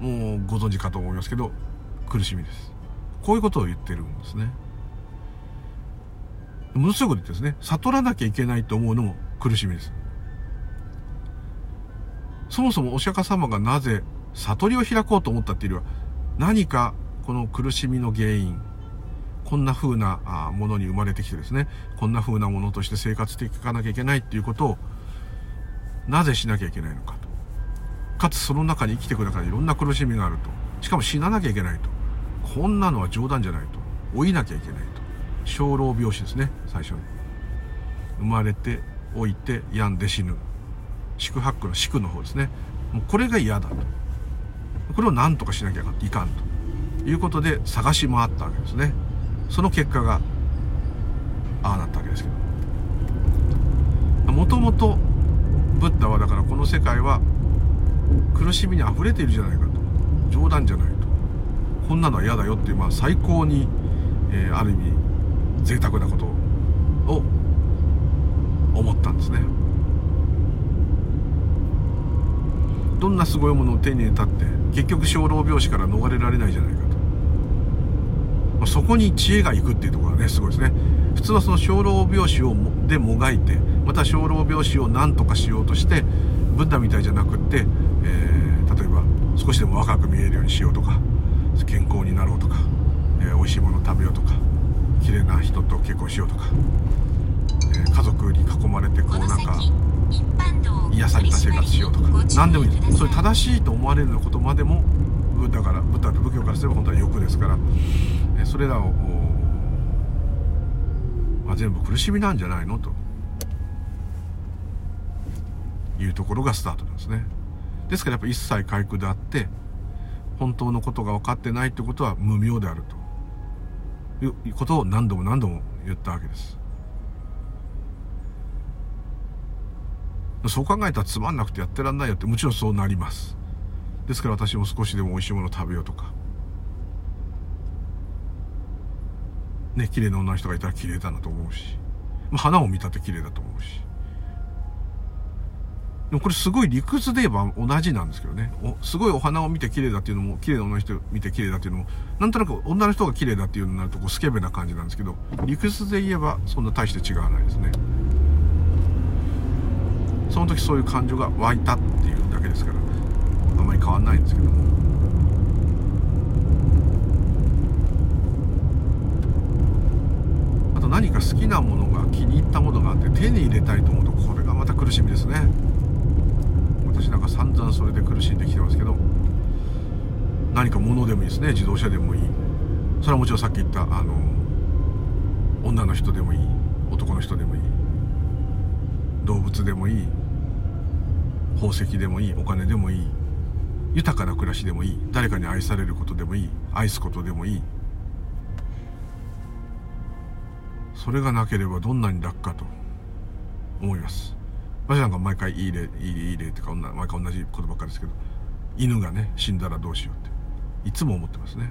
もうご存知かと思いますけど苦しみです。こういうことを言ってるんですね。ものすごくですね悟らなきゃいけないと思うのも苦しみです。そもそもお釈迦様がなぜ悟りを開こうと思ったっていうよりは何かこの苦しみの原因こんな風なものに生まれてきてですね。こんな風なものとして生活していかなきゃいけないっていうことをなぜしなきゃいけないのかと。かつその中に生きていく中でいろんな苦しみがあると。しかも死ななきゃいけないと。こんなのは冗談じゃないと。老いなきゃいけないと。生老病死ですね最初に。生まれて老いて病んで死ぬ。宿泊の宿の方ですね。もうこれが嫌だと。これを何とかしなきゃいかんと。いうことで探し回ったわけですね。その結果がああなったわけですけど。もともとブッダはだからこの世界は苦しみに溢れているじゃないかと。冗談じゃないと。こんなのは嫌だよっていうまあ最高に、えー、ある意味贅沢なことを思ったんですね。どんなすごいものを手に入れたって結局生老病死から逃れられないじゃないかと、まあ、そこに知恵がいくっていうところがねすごいですね。普通はその生老病死をでもがいてまた生老病死を何とかしようとしてブッダみたいじゃなくって、えー、例えば少しでも若く見えるようにしようとか健康になろうとか、えー、美味しいものを食べようとか綺麗な人と結婚しようとか、えー、家族に囲まれてこうなんか癒された生活しようとか何でもいい。そういう正しいと思われることまでもブッダからブッダと仏教からすれば本当は欲ですから、それらを、まあ、全部苦しみなんじゃないのというところがスタートなんですね。ですからやっぱ一切回復であって本当のことが分かってないってことは無明であると。いうことを何度も何度も言ったわけです。そう考えたらつまんなくてやってらんないよってもちろんそうなります。ですから私も少しでも美味しいもの食べようとか。ね綺麗な女の人がいたら綺麗だなと思うし、まあ、花を見たって綺麗だと思うし。でもこれすごい理屈で言えば同じなんですけどね。おすごいお花を見て綺麗だっていうのも綺麗な女の人を見て綺麗だっていうのもなんとなく女の人が綺麗だっていうのになるとこうスケベな感じなんですけど理屈で言えばそんな大して違わないですね。の時そういう感情が湧いたっていうだけですから。あんまり変わんないんですけども。あと何か好きなものが気に入ったものがあって手に入れたいと思うとこれがまた苦しみですね。私なんか散々それで苦しんできてますけど。何か物でもいいですね。自動車でもいい。それはもちろんさっき言ったあの女の人でもいい。男の人でもいい。動物でもいい。宝石でもいいお金でもいい豊かな暮らしでもいい誰かに愛されることでもいい愛すことでもいい。それがなければどんなに楽かと。思います。私なんか毎回いい例いいいい例ってか毎回同じことばっかりですけど犬がね死んだらどうしようって。いつも思ってますね。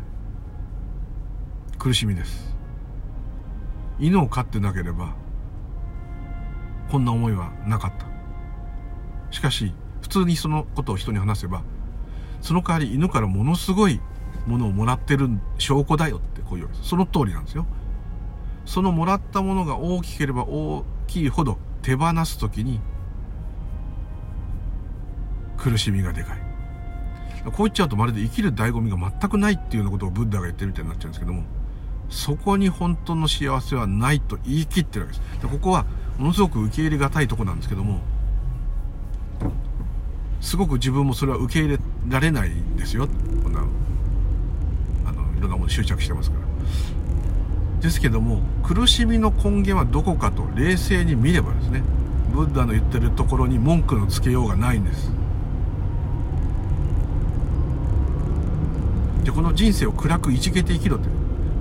苦しみです。犬を飼ってなければこんな思いはなかった。しかし普通にそのことを人に話せばその代わり犬からものすごいものをもらってる証拠だよってこう言われその通りなんですよ。そのもらったものが大きければ大きいほど手放す時に苦しみがでかい。こう言っちゃうとまるで生きる醍醐味が全くないっていうようなことをブッダが言ってるみたいになっちゃうんですけどもそこに本当の幸せはないと言い切ってるわけです。でここはものすごく受け入れがたいとこなんですけどもすごく自分もそれは受け入れられないんですよ。こんなあのいろんなもの執着してますから。ですけども苦しみの根源はどこかと冷静に見ればですねブッダの言ってるところに文句のつけようがないんです。でこの人生を暗くいじけて生きろって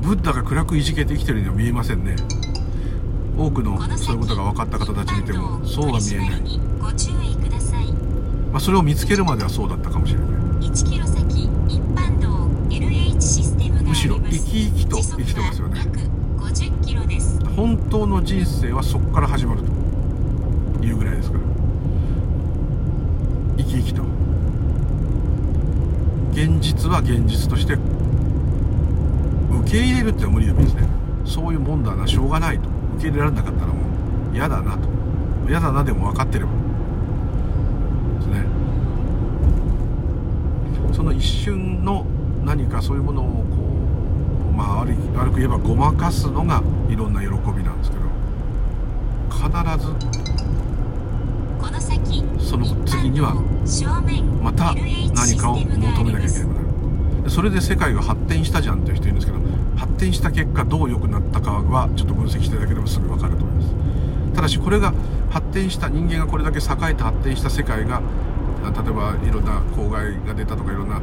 ブッダが暗くいじけて生きてるには見えませんね。多くのそういうことが分かった方たち見てもそうは見えない。まあ、それを見つけるまではそうだったかもしれない。1キロ先一般道 LH システムむしろ生き生きと生きてますよね。50キロです。本当の人生はそこから始まるというぐらいですから。生き生きと。現実は現実として受け入れるってのは無理でもいいですね。そういうもんだなしょうがないと。受け入れられなかったらもう嫌だなと。嫌だなでも分かってればですねその一瞬の何かそういうものをこうまあ悪悪く言えばごまかすのがいろんな喜びなんですけど必ずその次にはまた何かを求めなきゃいけなくなるそれで世界が発展したじゃんっていう人いるんですけど発展した結果どう良くなったかはちょっと分析していただければすぐ分かると思います。ただしこれが発展した人間がこれだけ栄えて発展した世界が例えばいろんな公害が出たとかいろんな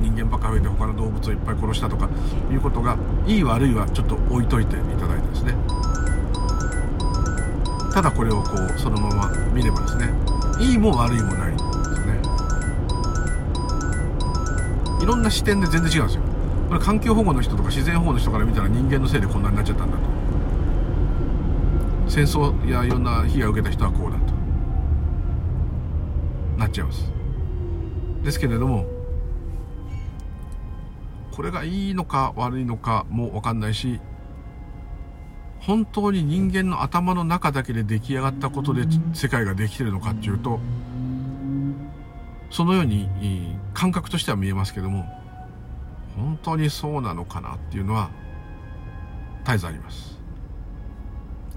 人間ばっか増えて他の動物をいっぱい殺したとかいうことがいい悪いはちょっと置いといていただいてですね。ただこれをこうそのまま見ればですねいいも悪いもないんですね。いろんな視点で全然違うんですよ。これ環境保護の人とか自然保護の人から見たら人間のせいでこんなになっちゃったんだと。戦争やいろんな被害を受けた人はこうだと。ちゃいます。ですけれどもこれがいいのか悪いのかも分かんないし本当に人間の頭の中だけで出来上がったことで世界ができてるのかっていうとそのように感覚としては見えますけども本当にそうなのかなっていうのは絶えずあります。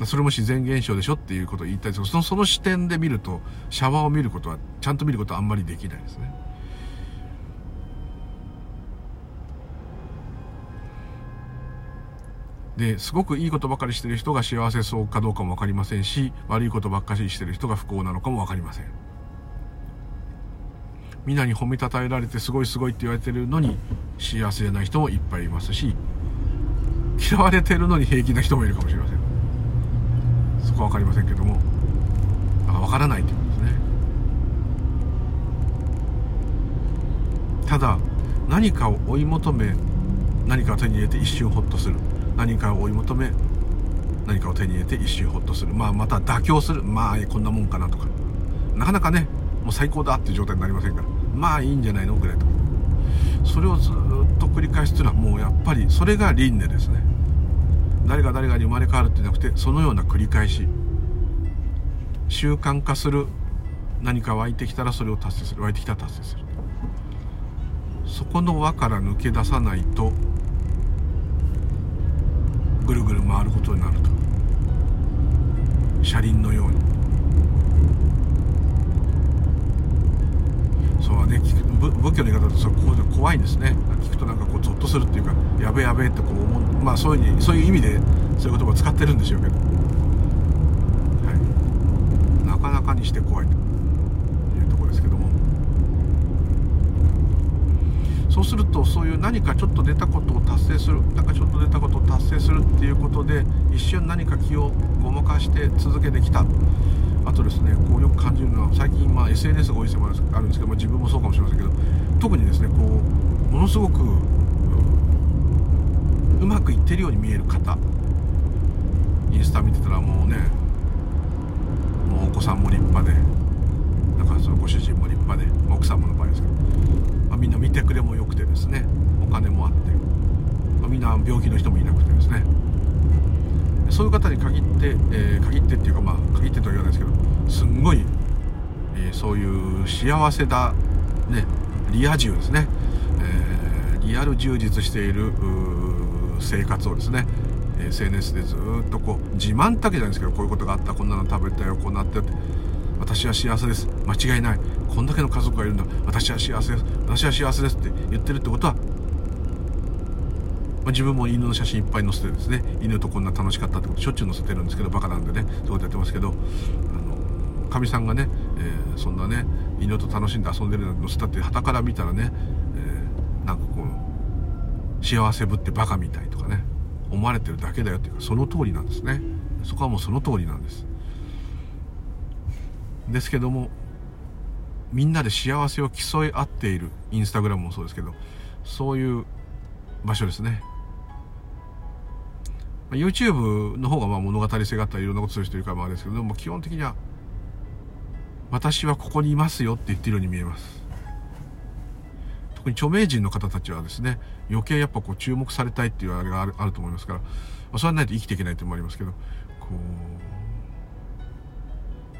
それも自然現象でしょっていうことを言いたい。ですけどそのその視点で見るとシャワーを見ることはちゃんと見ることはあんまりできないですね。ですごくいいことばかりしてる人が幸せそうかどうかも分かりませんし悪いことばっかりしてる人が不幸なのかも分かりません。みんなに褒めたたえられてすごいすごいって言われてるのに幸せじゃない人もいっぱいいますし嫌われてるのに平気な人もいるかもしれません。そこは分かりませんけども分からないということですね。ただ何かを追い求め何かを手に入れて一瞬ホッとする。何かを追い求め何かを手に入れて一瞬ホッとする。まあまた妥協する。まあこんなもんかなとか。なかなかねもう最高だっていう状態になりませんから。まあいいんじゃないのぐらいと。それをずっと繰り返すっていうのはもうやっぱりそれが輪廻ですね。誰が誰がに生まれ変わるってなくてそのような繰り返し。習慣化する。何か湧いてきたらそれを達成する。湧いてきたら達成する。そこの輪から抜け出さないと。ぐるぐる回ることになると。車輪のように。そうはね仏教の言い方だとそこう怖いんですね。聞くとなんかこうゾッとするっていうかやべやべってこう思う。まあそういうにそういう意味でそういう言葉を使ってるんでしょうけど、はい、なかなかにして怖いと。いうところですけども。そうするとそういう何かちょっと出たことを達成するなんかちょっと出たことを達成するっていうことで一瞬何か気をごまかして続けてきた。あとですねこうよく感じるのは最近まあ SNS が多いせもあるんですけど、まあ、自分もそうかもしれませんけど特にですねこうものすごくうまくいってるように見える方インスタ見てたらもうねもうお子さんも立派でなんかそのご主人も立派で奥様の場合ですけど、まあ、みんな見てくれもよくてですねお金もあって、まあ、みんな病気の人もいなくてですね。そういう方に限って、えー、限ってっていうかまあ限ってとは言わないですけどすんごい、えー、そういう幸せだねリア充ですね、えー、リアル充実している生活をですね SNS でずっとこう自慢だけじゃないですけどこういうことがあったこんなの食べたよこうなって私は幸せです。間違いない。こんだけの家族がいるんだ。私は幸せです。私は幸せですって言ってるってことはまあ、自分も犬の写真いっぱい載せてですね犬とこんな楽しかったってことしょっちゅう載せてるんですけどバカなんでねそういうことやってますけどかみさんがね、えー、そんなね犬と楽しんで遊んでるの載せたって旗から見たらね、えー、なんかこう幸せぶってバカみたいとかね思われてるだけだよっていうかその通りなんですね。そこはもうその通りなんです。ですけどもみんなで幸せを競い合っているインスタグラムもそうですけどそういう場所ですね。YouTube の方がまあ物語性があったりいろんなことする人いるからまああれですけども基本的には私はここにいますよって言ってるように見えます。特に著名人の方たちはですね余計やっぱこう注目されたいっていうあれがあるあると思いますから、まあ、それはないと生きていけないというのもありますけどこう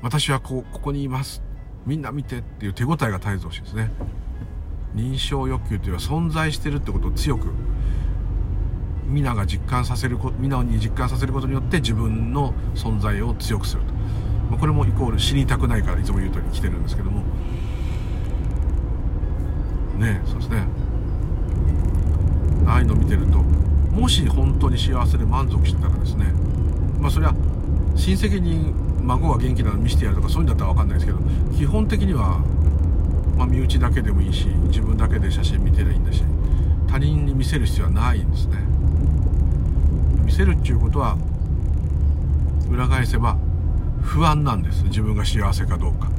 私はこうここにいます。みんな見てっていう手応えが絶えず欲しいですね。認証欲求というのは存在してるってことを強く皆が実感させる皆に実感させることによって自分の存在を強くすると、ま、これもイコール死にたくないからいつも言う通り来てるんですけども。ねそうですね。ああいうの見てるともし本当に幸せで満足してたらですね。まあそれは親戚に孫が元気なの見せてやるとかそういうんだったら分かんないですけど基本的には、まあ、身内だけでもいいし自分だけで写真見てりゃいいんだし他人に見せる必要はないんですね。見せるっていうことは裏返せば不安なんです。自分が幸せかどうか。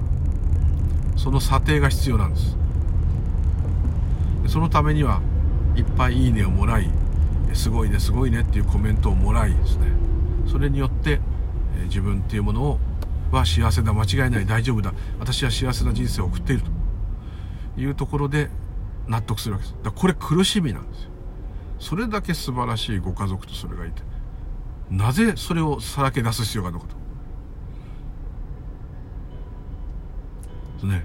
その査定が必要なんです。そのためにはいっぱいいいねをもらいすごいねすごいねっていうコメントをもらいですね。それによって自分っていうものをは幸せだ。間違いない。大丈夫だ。私は幸せな人生を送っていると。いうところで納得するわけです。だこれ苦しみなんですよ。それだけ素晴らしいご家族とそれがいてなぜそれをさらけ出す必要があるのかと。ね。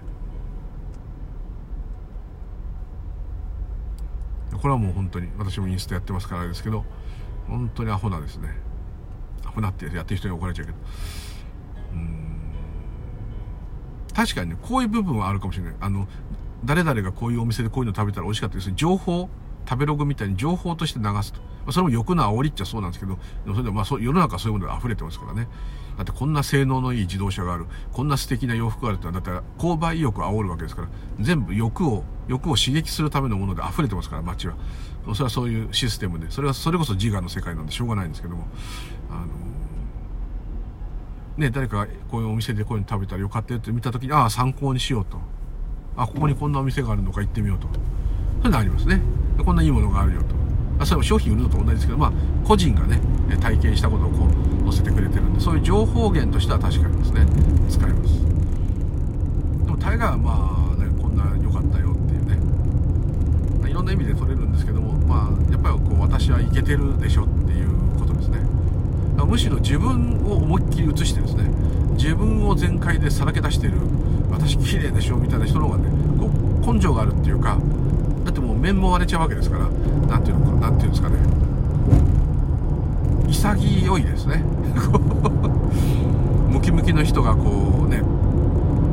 これはもう本当に私もインスタやってますからですけど本当にアホなですね。アホなってやってる人に怒られちゃうけど。うん。確かにねこういう部分はあるかもしれない。あの誰々がこういうお店でこういうの食べたら美味しかったです。情報食べログみたいに情報として流すと。まあ、それも欲の煽りっちゃそうなんですけど、でもそれでもまあそ世の中そういうもので溢れてますからね。だってこんな性能のいい自動車がある、こんな素敵な洋服があるってだったら購買意欲を煽るわけですから、全部欲を、欲を刺激するためのもので溢れてますから、街は。それはそういうシステムで、それはそれこそ自我の世界なんでしょうがないんですけども、あのね、誰かこういうお店でこういうの食べたらよかったよって見た時に、ああ、参考にしようと。あ、ここにこんなお店があるのか行ってみようと。そういうのありますね。こんないいものがあるよと。あそれも商品売るのと同じですけど、まあ、個人がね、体験したことをこう載せてくれてるんで、そういう情報源としては確かにですね、使えます。でも大概はまあ、ね、こんな良かったよっていうね、いろんな意味で取れるんですけども、まあ、やっぱりこう、私はいけてるでしょっていうことですね。むしろ自分を思いっきり映してですね、自分を全開でさらけ出してる私綺麗でしょみたいな人の方がねこう根性があるっていうかだってもう面も割れちゃうわけですから何ていうのか何ていうんですかね。潔いですね。ムキムキの人がこうね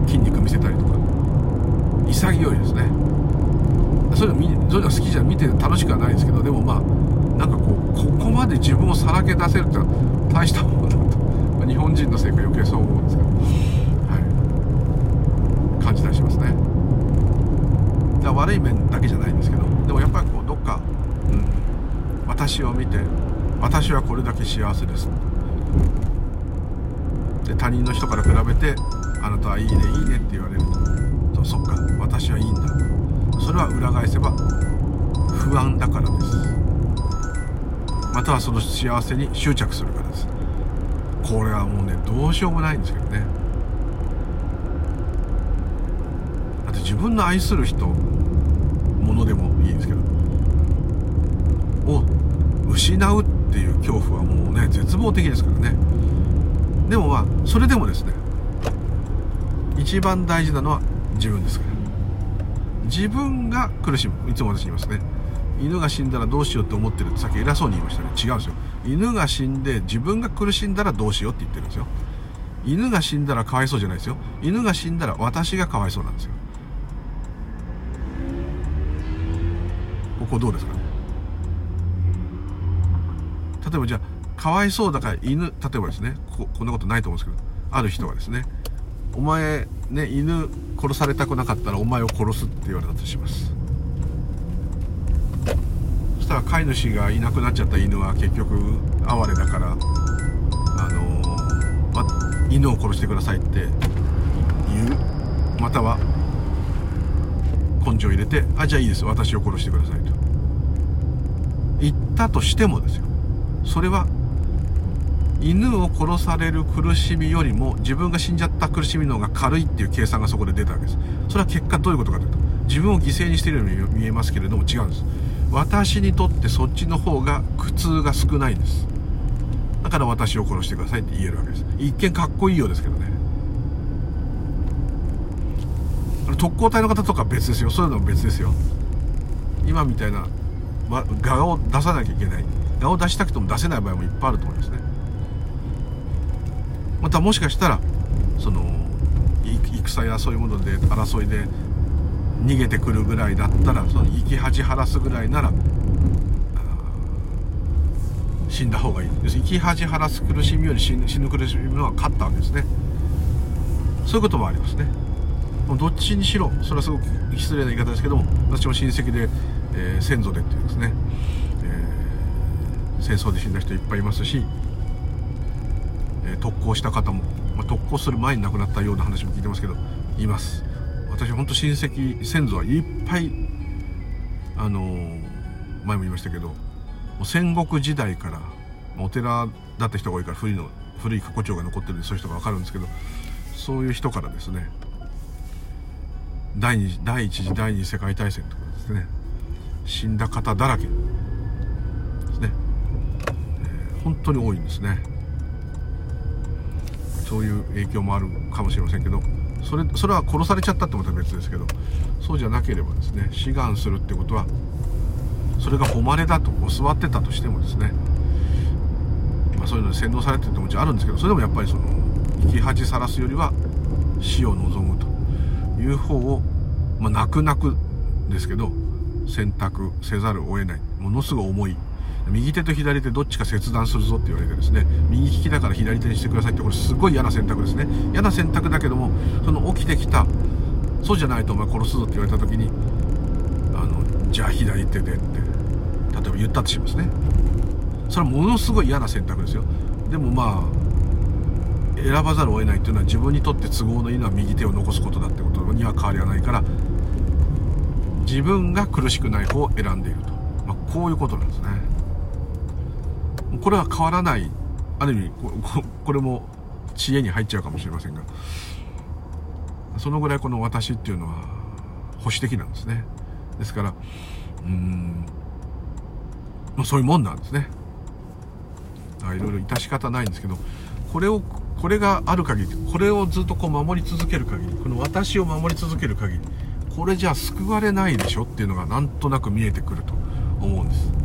筋肉見せたりとか。潔いですね。そういうのそういうの好きじゃ見て楽しくはないですけどでもまあなんかこうここまで自分をさらけ出せるってのは大したものだと、まあ、日本人のせいか余計そう思うんですけど、はい、感じたりしますね。だ悪い面だけじゃないんですけど。でもやっぱりこう、私を見て私はこれだけ幸せです。で他人の人から比べてあなたはいいねいいねって言われる。とそっか私はいいんだ。それは裏返せば不安だからです。またはその幸せに執着するからです。これはもうねどうしようもないんですけどね。だって自分の愛する人ものでもいいですけどを失うっていう恐怖はもうね絶望的ですからね。でもまあそれでもですね一番大事なのは自分ですから。自分が苦しむ。いつも私言いますね。犬が死んだらどうしようって思ってるってさっき偉そうに言いましたね。違うんですよ。犬が死んで自分が苦しんだらどうしようって言ってるんですよ。犬が死んだらかわいそうじゃないですよ。犬が死んだら私がかわいそうなんですよ。ここどうですか？例えばじゃあかわいそうだから犬例えばですねここんなことないと思うんですけどある人がですねお前ね犬殺されたくなかったらお前を殺すって言われたとします。そしたら飼い主がいなくなっちゃった犬は結局哀れだからあのー、ま、犬を殺してくださいって言う。または根性入れてあじゃあいいです私を殺してくださいと。言ったとしてもですよ。それは犬を殺される苦しみよりも自分が死んじゃった苦しみの方が軽いっていう計算がそこで出たわけです。それは結果どういうことかというと自分を犠牲にしているように見えますけれども違うんです。私にとってそっちの方が苦痛が少ないんです。だから私を殺してくださいって言えるわけです。一見かっこいいようですけどね。特攻隊の方とか別ですよ。そういうのは別ですよ。今みたいな画を出さなきゃいけない。を出したくても出せない場合もいっぱいあると思いますね。またもしかしたらその戦やそういうもので争いで逃げてくるぐらいだったらその生き恥晴らすぐらいなら死んだ方がいい。要するに生き恥晴らす苦しみより死ぬ苦しみのは勝ったわけですね。そういうこともありますね。どっちにしろそれはすごく失礼な言い方ですけども私も親戚で、えー、先祖でっていうですね、戦争で死んだ人いっぱいいますしえ特攻した方も、まあ、特攻する前に亡くなったような話も聞いてますけどいます。私本当親戚先祖はいっぱいあのー、前も言いましたけど戦国時代からお寺だった人が多いから古いの古い過去帳が残ってるんでそういう人が分かるんですけどそういう人からですね第二第一次第二次世界大戦とかですね死んだ方だらけ、本当に多いんですね。そういう影響もあるかもしれませんけどそれそれは殺されちゃったってことは別ですけどそうじゃなければですね志願するってことはそれが誉れだと教わってたとしてもですね、まあ、そういうのに洗脳されてるってもちろんあるんですけどそれでもやっぱりその生き恥さらすよりは死を望むという方を、まあ、泣く泣くですけど選択せざるを得ないものすごい重い右手と左手どっちか切断するぞって言われてですね右利きだから左手にしてくださいってこれすごい嫌な選択ですね。嫌な選択だけどもその起きてきたそうじゃないとお前殺すぞって言われた時にあのじゃあ左手でって例えば言ったとしますね。それはものすごい嫌な選択ですよ。でもまあ選ばざるを得ないっていうのは自分にとって都合のいいのは右手を残すことだってことには変わりはないから自分が苦しくない方を選んでいると、まあ、こういうことなんですね。これは変わらない。ある意味 これも知恵に入っちゃうかもしれませんが。そのぐらいこの私っていうのは保守的なんですね。ですからうんまそういうもんなんですね。いろいろ致し方ないんですけどこれをこれがある限りこれをずっとこう守り続ける限りこの私を守り続ける限りこれじゃ救われないでしょっていうのがなんとなく見えてくると思うんです。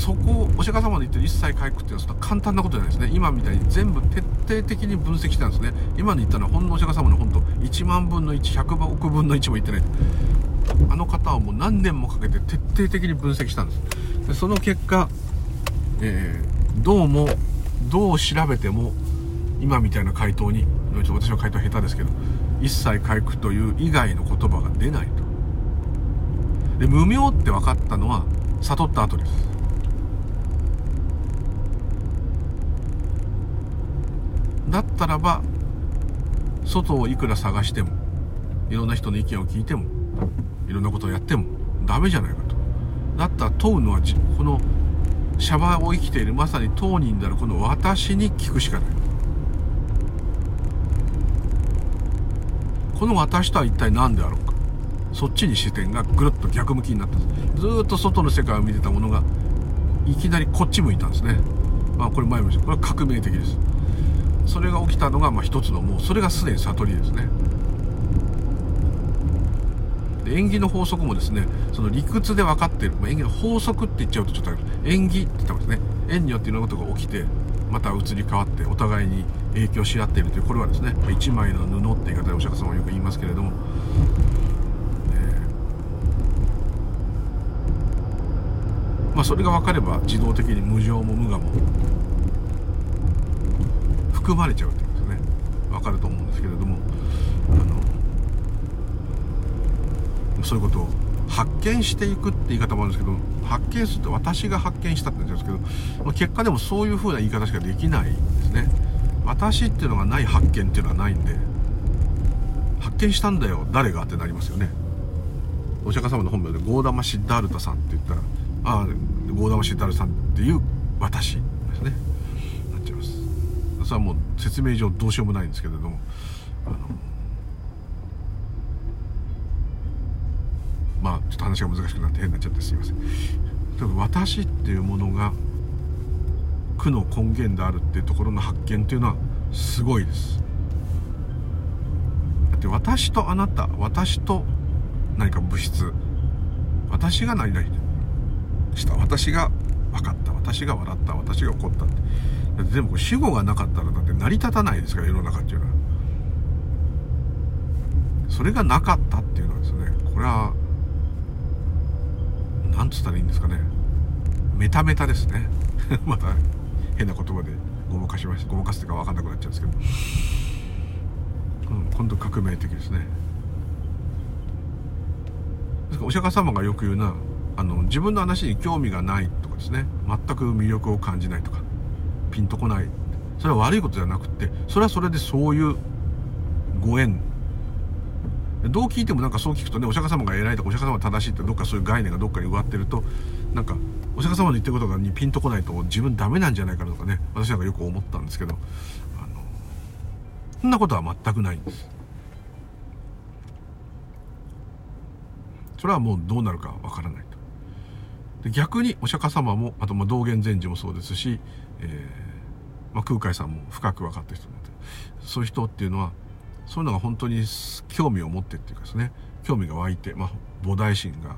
そこをお釈迦様の言ってる一切回復っていうのは簡単なことじゃないですね。今みたいに全部徹底的に分析したんですね。今の言ったのはほんのお釈迦様の本当1万分の1100億分の1も言ってない。あの方はもう何年もかけて徹底的に分析したんです。でその結果、えー、どうもどう調べても今みたいな回答に私は回答下手ですけど一切回復という以外の言葉が出ないと。で無名って分かったのは悟った後です。だったらば外をいくら探してもいろんな人の意見を聞いてもいろんなことをやってもダメじゃないかと。だったら問うのはこのシャバを生きているまさに当人であるこの私に聞くしかない。この私とは一体何であろうか。そっちに視点がぐるっと逆向きになったんです。ずっと外の世界を見てたものがいきなりこっち向いたんですね。まあこれ前も言いました。これは革命的です。それが起きたのがまあ一つのもうそれがすでに悟りですね。で縁起の法則もですねその理屈で分かっている、まあ、縁起の法則って言っちゃうとちょっと縁起って言ってますね。縁によっていろんなことが起きてまた移り変わってお互いに影響し合っているというこれはですね一枚の布って言い方でお釈迦様はよく言いますけれども、えー、まあ、それが分かれば自動的に無常も無我も含まれちゃうっていうんですね。分かると思うんですけれども。あのそういうことを発見していくって言い方もあるんですけど発見するって私が発見したって言うんですけど、まあ、結果でもそういう風な言い方しかできないですね。私っていうのがない発見っていうのはないんで発見したんだよ誰がってなりますよね。お釈迦様の本名でゴーダマシッダールタさんって言ったらああゴーダマシッダールタさんっていう私ですね。それはもう説明上どうしようもないんですけれどもあのまあちょっと話が難しくなって変になっちゃってすいません。私っていうものが苦の根源であるっていうところの発見っていうのはすごいです。だって私とあなた私と何か物質私が何々した私が分かった私が笑った私が怒ったって。だってでも主語がなかったらだって成り立たないですから世の中っていうのは。それがなかったっていうのはですねこれは何つったらいいんですかね。メタメタですね。また変な言葉でごまかしましたごまかすっていうか分かんなくなっちゃうんですけど、うん、今度革命的ですね。ですからお釈迦様がよく言うなあの自分の話に興味がないとかですね全く魅力を感じないとか。ピンとこない。それは悪いことじゃなくてそれはそれでそういうご縁。どう聞いてもなんかそう聞くとねお釈迦様が偉いとかお釈迦様が正しいってどっかそういう概念がどっかに植わってるとなんかお釈迦様の言ってることがにピンとこないと自分ダメなんじゃないかなとかね私なんかよく思ったんですけどあのそんなことは全くないんです。それはもうどうなるかわからないと。逆にお釈迦様もあとまあ道元禅師もそうですし、えーまあ、空海さんも深く分かってる人でそういう人っていうのはそういうのが本当に興味を持ってっていうかですね興味が湧いて、まあ、菩提心が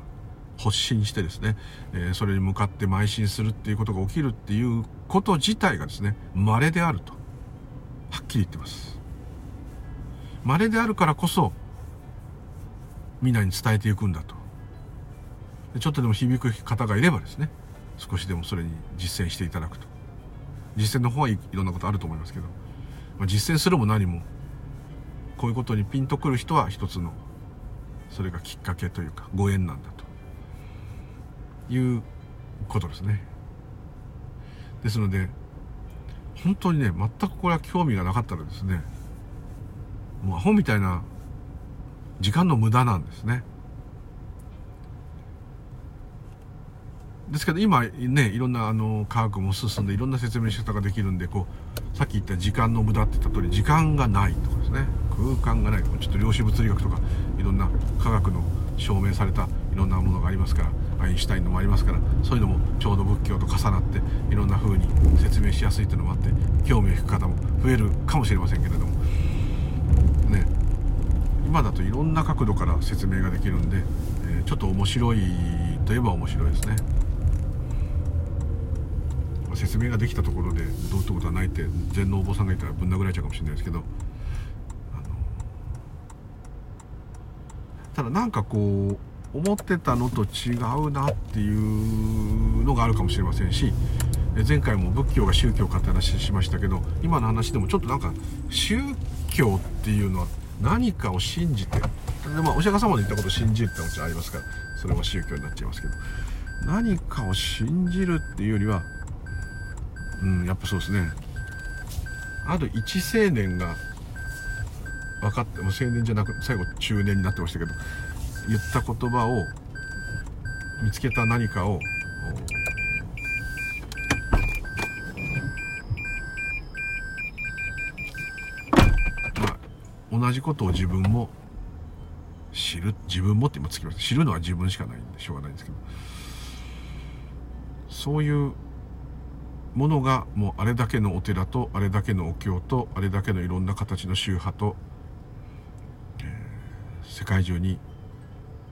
発信してですね、えー、それに向かって邁進するっていうことが起きるっていうこと自体がですね稀であるとはっきり言ってます。稀であるからこそみんなに伝えていくんだと。ちょっとでも響く方がいればですね少しでもそれに実践していただくと。実践の方はいろんなことあると思いますけど、まあ、実践するも何もこういうことにピンとくる人は一つのそれがきっかけというかご縁なんだと。いうことですね。ですので本当にね全くこれは興味がなかったらですねもうアホみたいな時間の無駄なんですね。ですけど今ねいろんなあの科学も進んでいろんな説明し方ができるんでこうさっき言った時間の無駄って言った通り時間がないとかですね。空間がないちょっと量子物理学とかいろんな科学の証明されたいろんなものがありますからアインシュタインのもありますからそういうのもちょうど仏教と重なっていろんな風に説明しやすいというのもあって興味を引く方も増えるかもしれませんけれども。ね。今だといろんな角度から説明ができるんで、えー、ちょっと面白いといえば面白いですね。説明ができたところでどうってことはないって禅のお坊さんがいたらぶん殴られちゃうかもしれないですけど。ただなんかこう思ってたのと違うなっていうのがあるかもしれませんし前回も仏教が宗教かって話しましたけど今の話でもちょっとなんか宗教っていうのは何かを信じてで、まあ、お釈迦様の言ったことを信じるってもちろんありますからそれは宗教になっちゃいますけど何かを信じるっていうよりはうんやっぱそうですね。ある一青年が分かっても青年じゃなく最後中年になってましたけど言った言葉を見つけた何かをまあ同じことを自分も知る自分もって今つきました。知るのは自分しかないんでしょうがないんですけど。そういうものがもうあれだけのお寺とあれだけのお経とあれだけのいろんな形の宗派と世界中に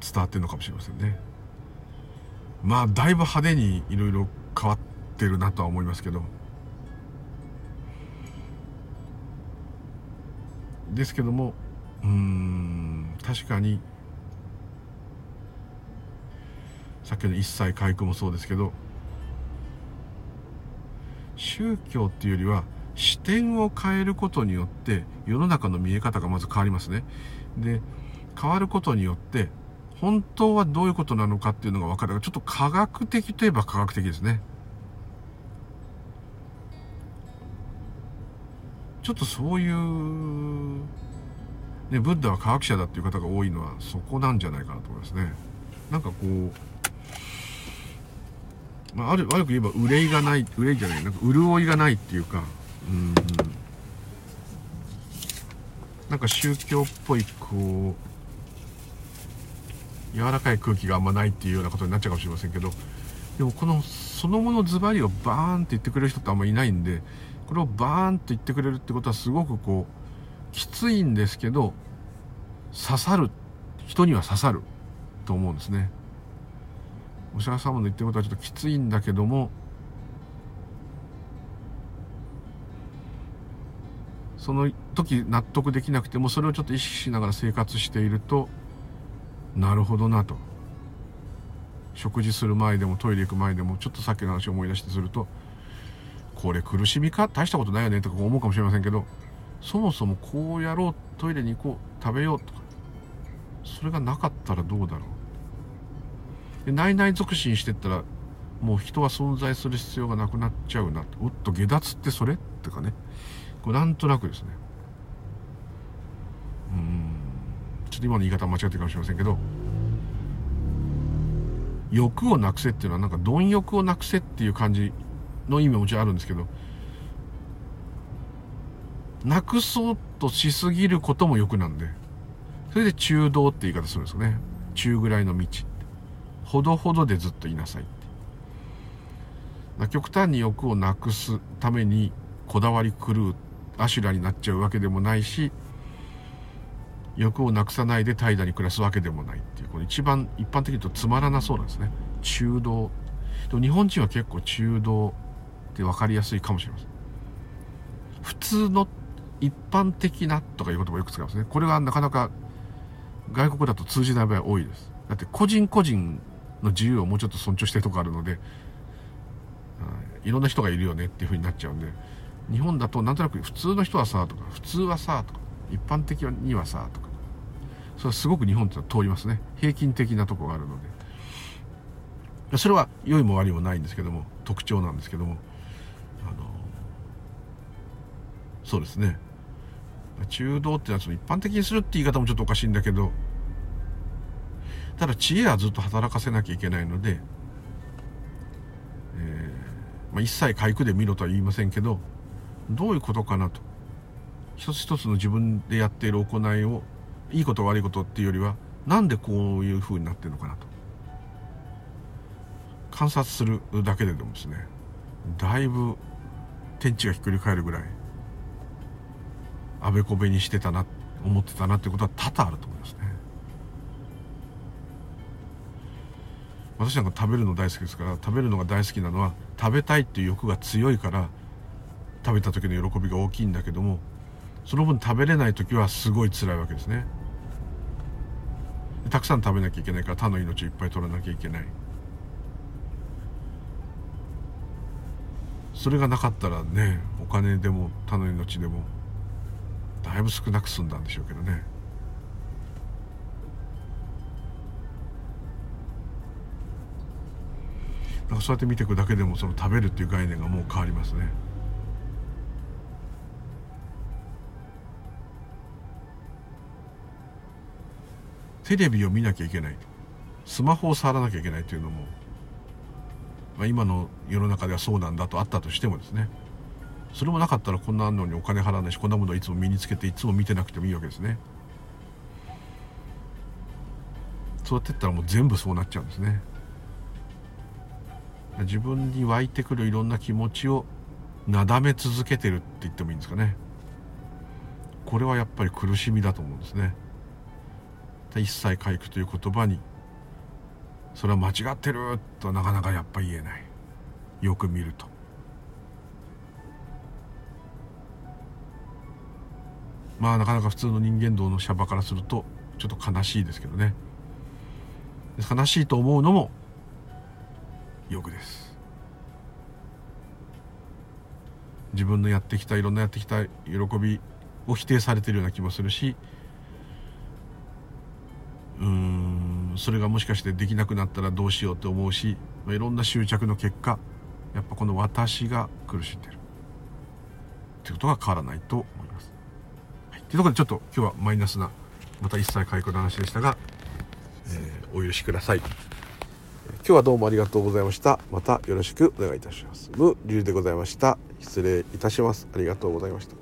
伝わってるのかもしれませんね。まあだいぶ派手にいろいろ変わってるなとは思いますけど。ですけどもうん確かにさっきの一切回復もそうですけど宗教っていうよりは視点を変えることによって世の中の見え方がまず変わりますね。で変わることによって本当はどういうことなのかっていうのが分かる。ちょっと科学的といえば科学的ですね。ちょっとそういうねブッダは科学者だっていう方が多いのはそこなんじゃないかなと思いますね。なんかこうまあ、ある悪く言えば憂いがない憂いじゃないなんか潤いがないっていうかうん。なんか宗教っぽいこう柔らかい空気があんまないっていうようなことになっちゃうかもしれませんけどでもこのそのものズバリをバーンって言ってくれる人ってあんまいないんでこれをバーンと言ってくれるってことはすごくこうきついんですけど刺さる。人には刺さると思うんですね。お釈迦様の言ってることはちょっときついんだけどもその時納得できなくてもそれをちょっと意識しながら生活しているとなるほどなと。食事する前でもトイレ行く前でもちょっとさっきの話を思い出してするとこれ苦しみか？大したことないよねとか思うかもしれませんけどそもそもこうやろうトイレに行こう食べようとかそれがなかったらどうだろう？で内々属心してったらもう人は存在する必要がなくなっちゃうなおっと下脱ってそれ？とかね。こうなんとなくですね。うん。ちょっと今の言い方間違ってるかもしれませんけど。欲をなくせっていうのはなんか貪欲をなくせっていう感じの意味ももちろんあるんですけど。なくそうとしすぎることも欲なんで。それで中道って言い方するんですよね。中ぐらいの道。ほどほどでずっといなさいって。極端に欲をなくすためにこだわり狂うアシュラになっちゃうわけでもないし欲をなくさないで怠惰に暮らすわけでもないっていうこの一番一般的に言うとつまらなそうなんですね。中道。日本人は結構中道って分かりやすいかもしれません。普通の一般的なとかいう言葉をよく使いますね。これはなかなか外国だと通じない場合多いです。だって個人個人の自由をもうちょっと尊重してるとこあるのでい。ろんな人がいるよねっていう風になっちゃうんで日本だとなんとなく普通の人はさとか普通はさとか一般的にはさとかそれはすごく日本ってのは通りますね。平均的なとこがあるので。それは良いも悪いもないんですけども特徴なんですけどもあのそうですね。中道ってやつを一般的にするって言い方もちょっとおかしいんだけどただ知恵はずっと働かせなきゃいけないので、えーまあ、一切回復で見ろとは言いませんけどどういうことかなと。一つ一つの自分でやっている行いをいいこと悪いことっていうよりはなんでこういう風になってるのかなと。観察するだけででもですねだいぶ天地がひっくり返るぐらいあべこべにしてたな思ってたなってことは多々あると思いますね。私なんか食べるの大好きですから食べるのが大好きなのは食べたいっていう欲が強いから食べた時の喜びが大きいんだけどもその分食べれない時はすごい辛いわけですね。たくさん食べなきゃいけないから他の命をいっぱい取らなきゃいけない。それがなかったらねお金でも他の命でもだいぶ少なく済んだんでしょうけどね。らそうやって見ていくだけでもその食べるっていう概念がもう変わりますね。テレビを見なきゃいけないスマホを触らなきゃいけないというのも、まあ、今の世の中ではそうなんだとあったとしてもですね。それもなかったらこんなのにお金払わないしこんなものをいつも身につけていつも見てなくてもいいわけですね。そうやってったらもう全部そうなっちゃうんですね。自分に湧いてくるいろんな気持ちをなだめ続けてるって言ってもいいんですかね。これはやっぱり苦しみだと思うんですね。一切回復という言葉にそれは間違ってるとなかなかやっぱ言えない。よく見ると。まあなかなか普通の人間道のシャバからするとちょっと悲しいですけどね。悲しいと思うのも欲です自分のやってきたいろんなやってきた喜びを否定されてるような気もするしうんそれがもしかしてできなくなったらどうしようって思うし、まあ、いろんな執着の結果やっぱこの私が苦しんでるってことが変わらないと思います。はい、というところでちょっと今日はマイナスなまた一切回復の話でしたが、えー、お許しください。今日はどうもありがとうございました。またよろしくお願いいたします。ム・リュウでございました。失礼いたします。ありがとうございました。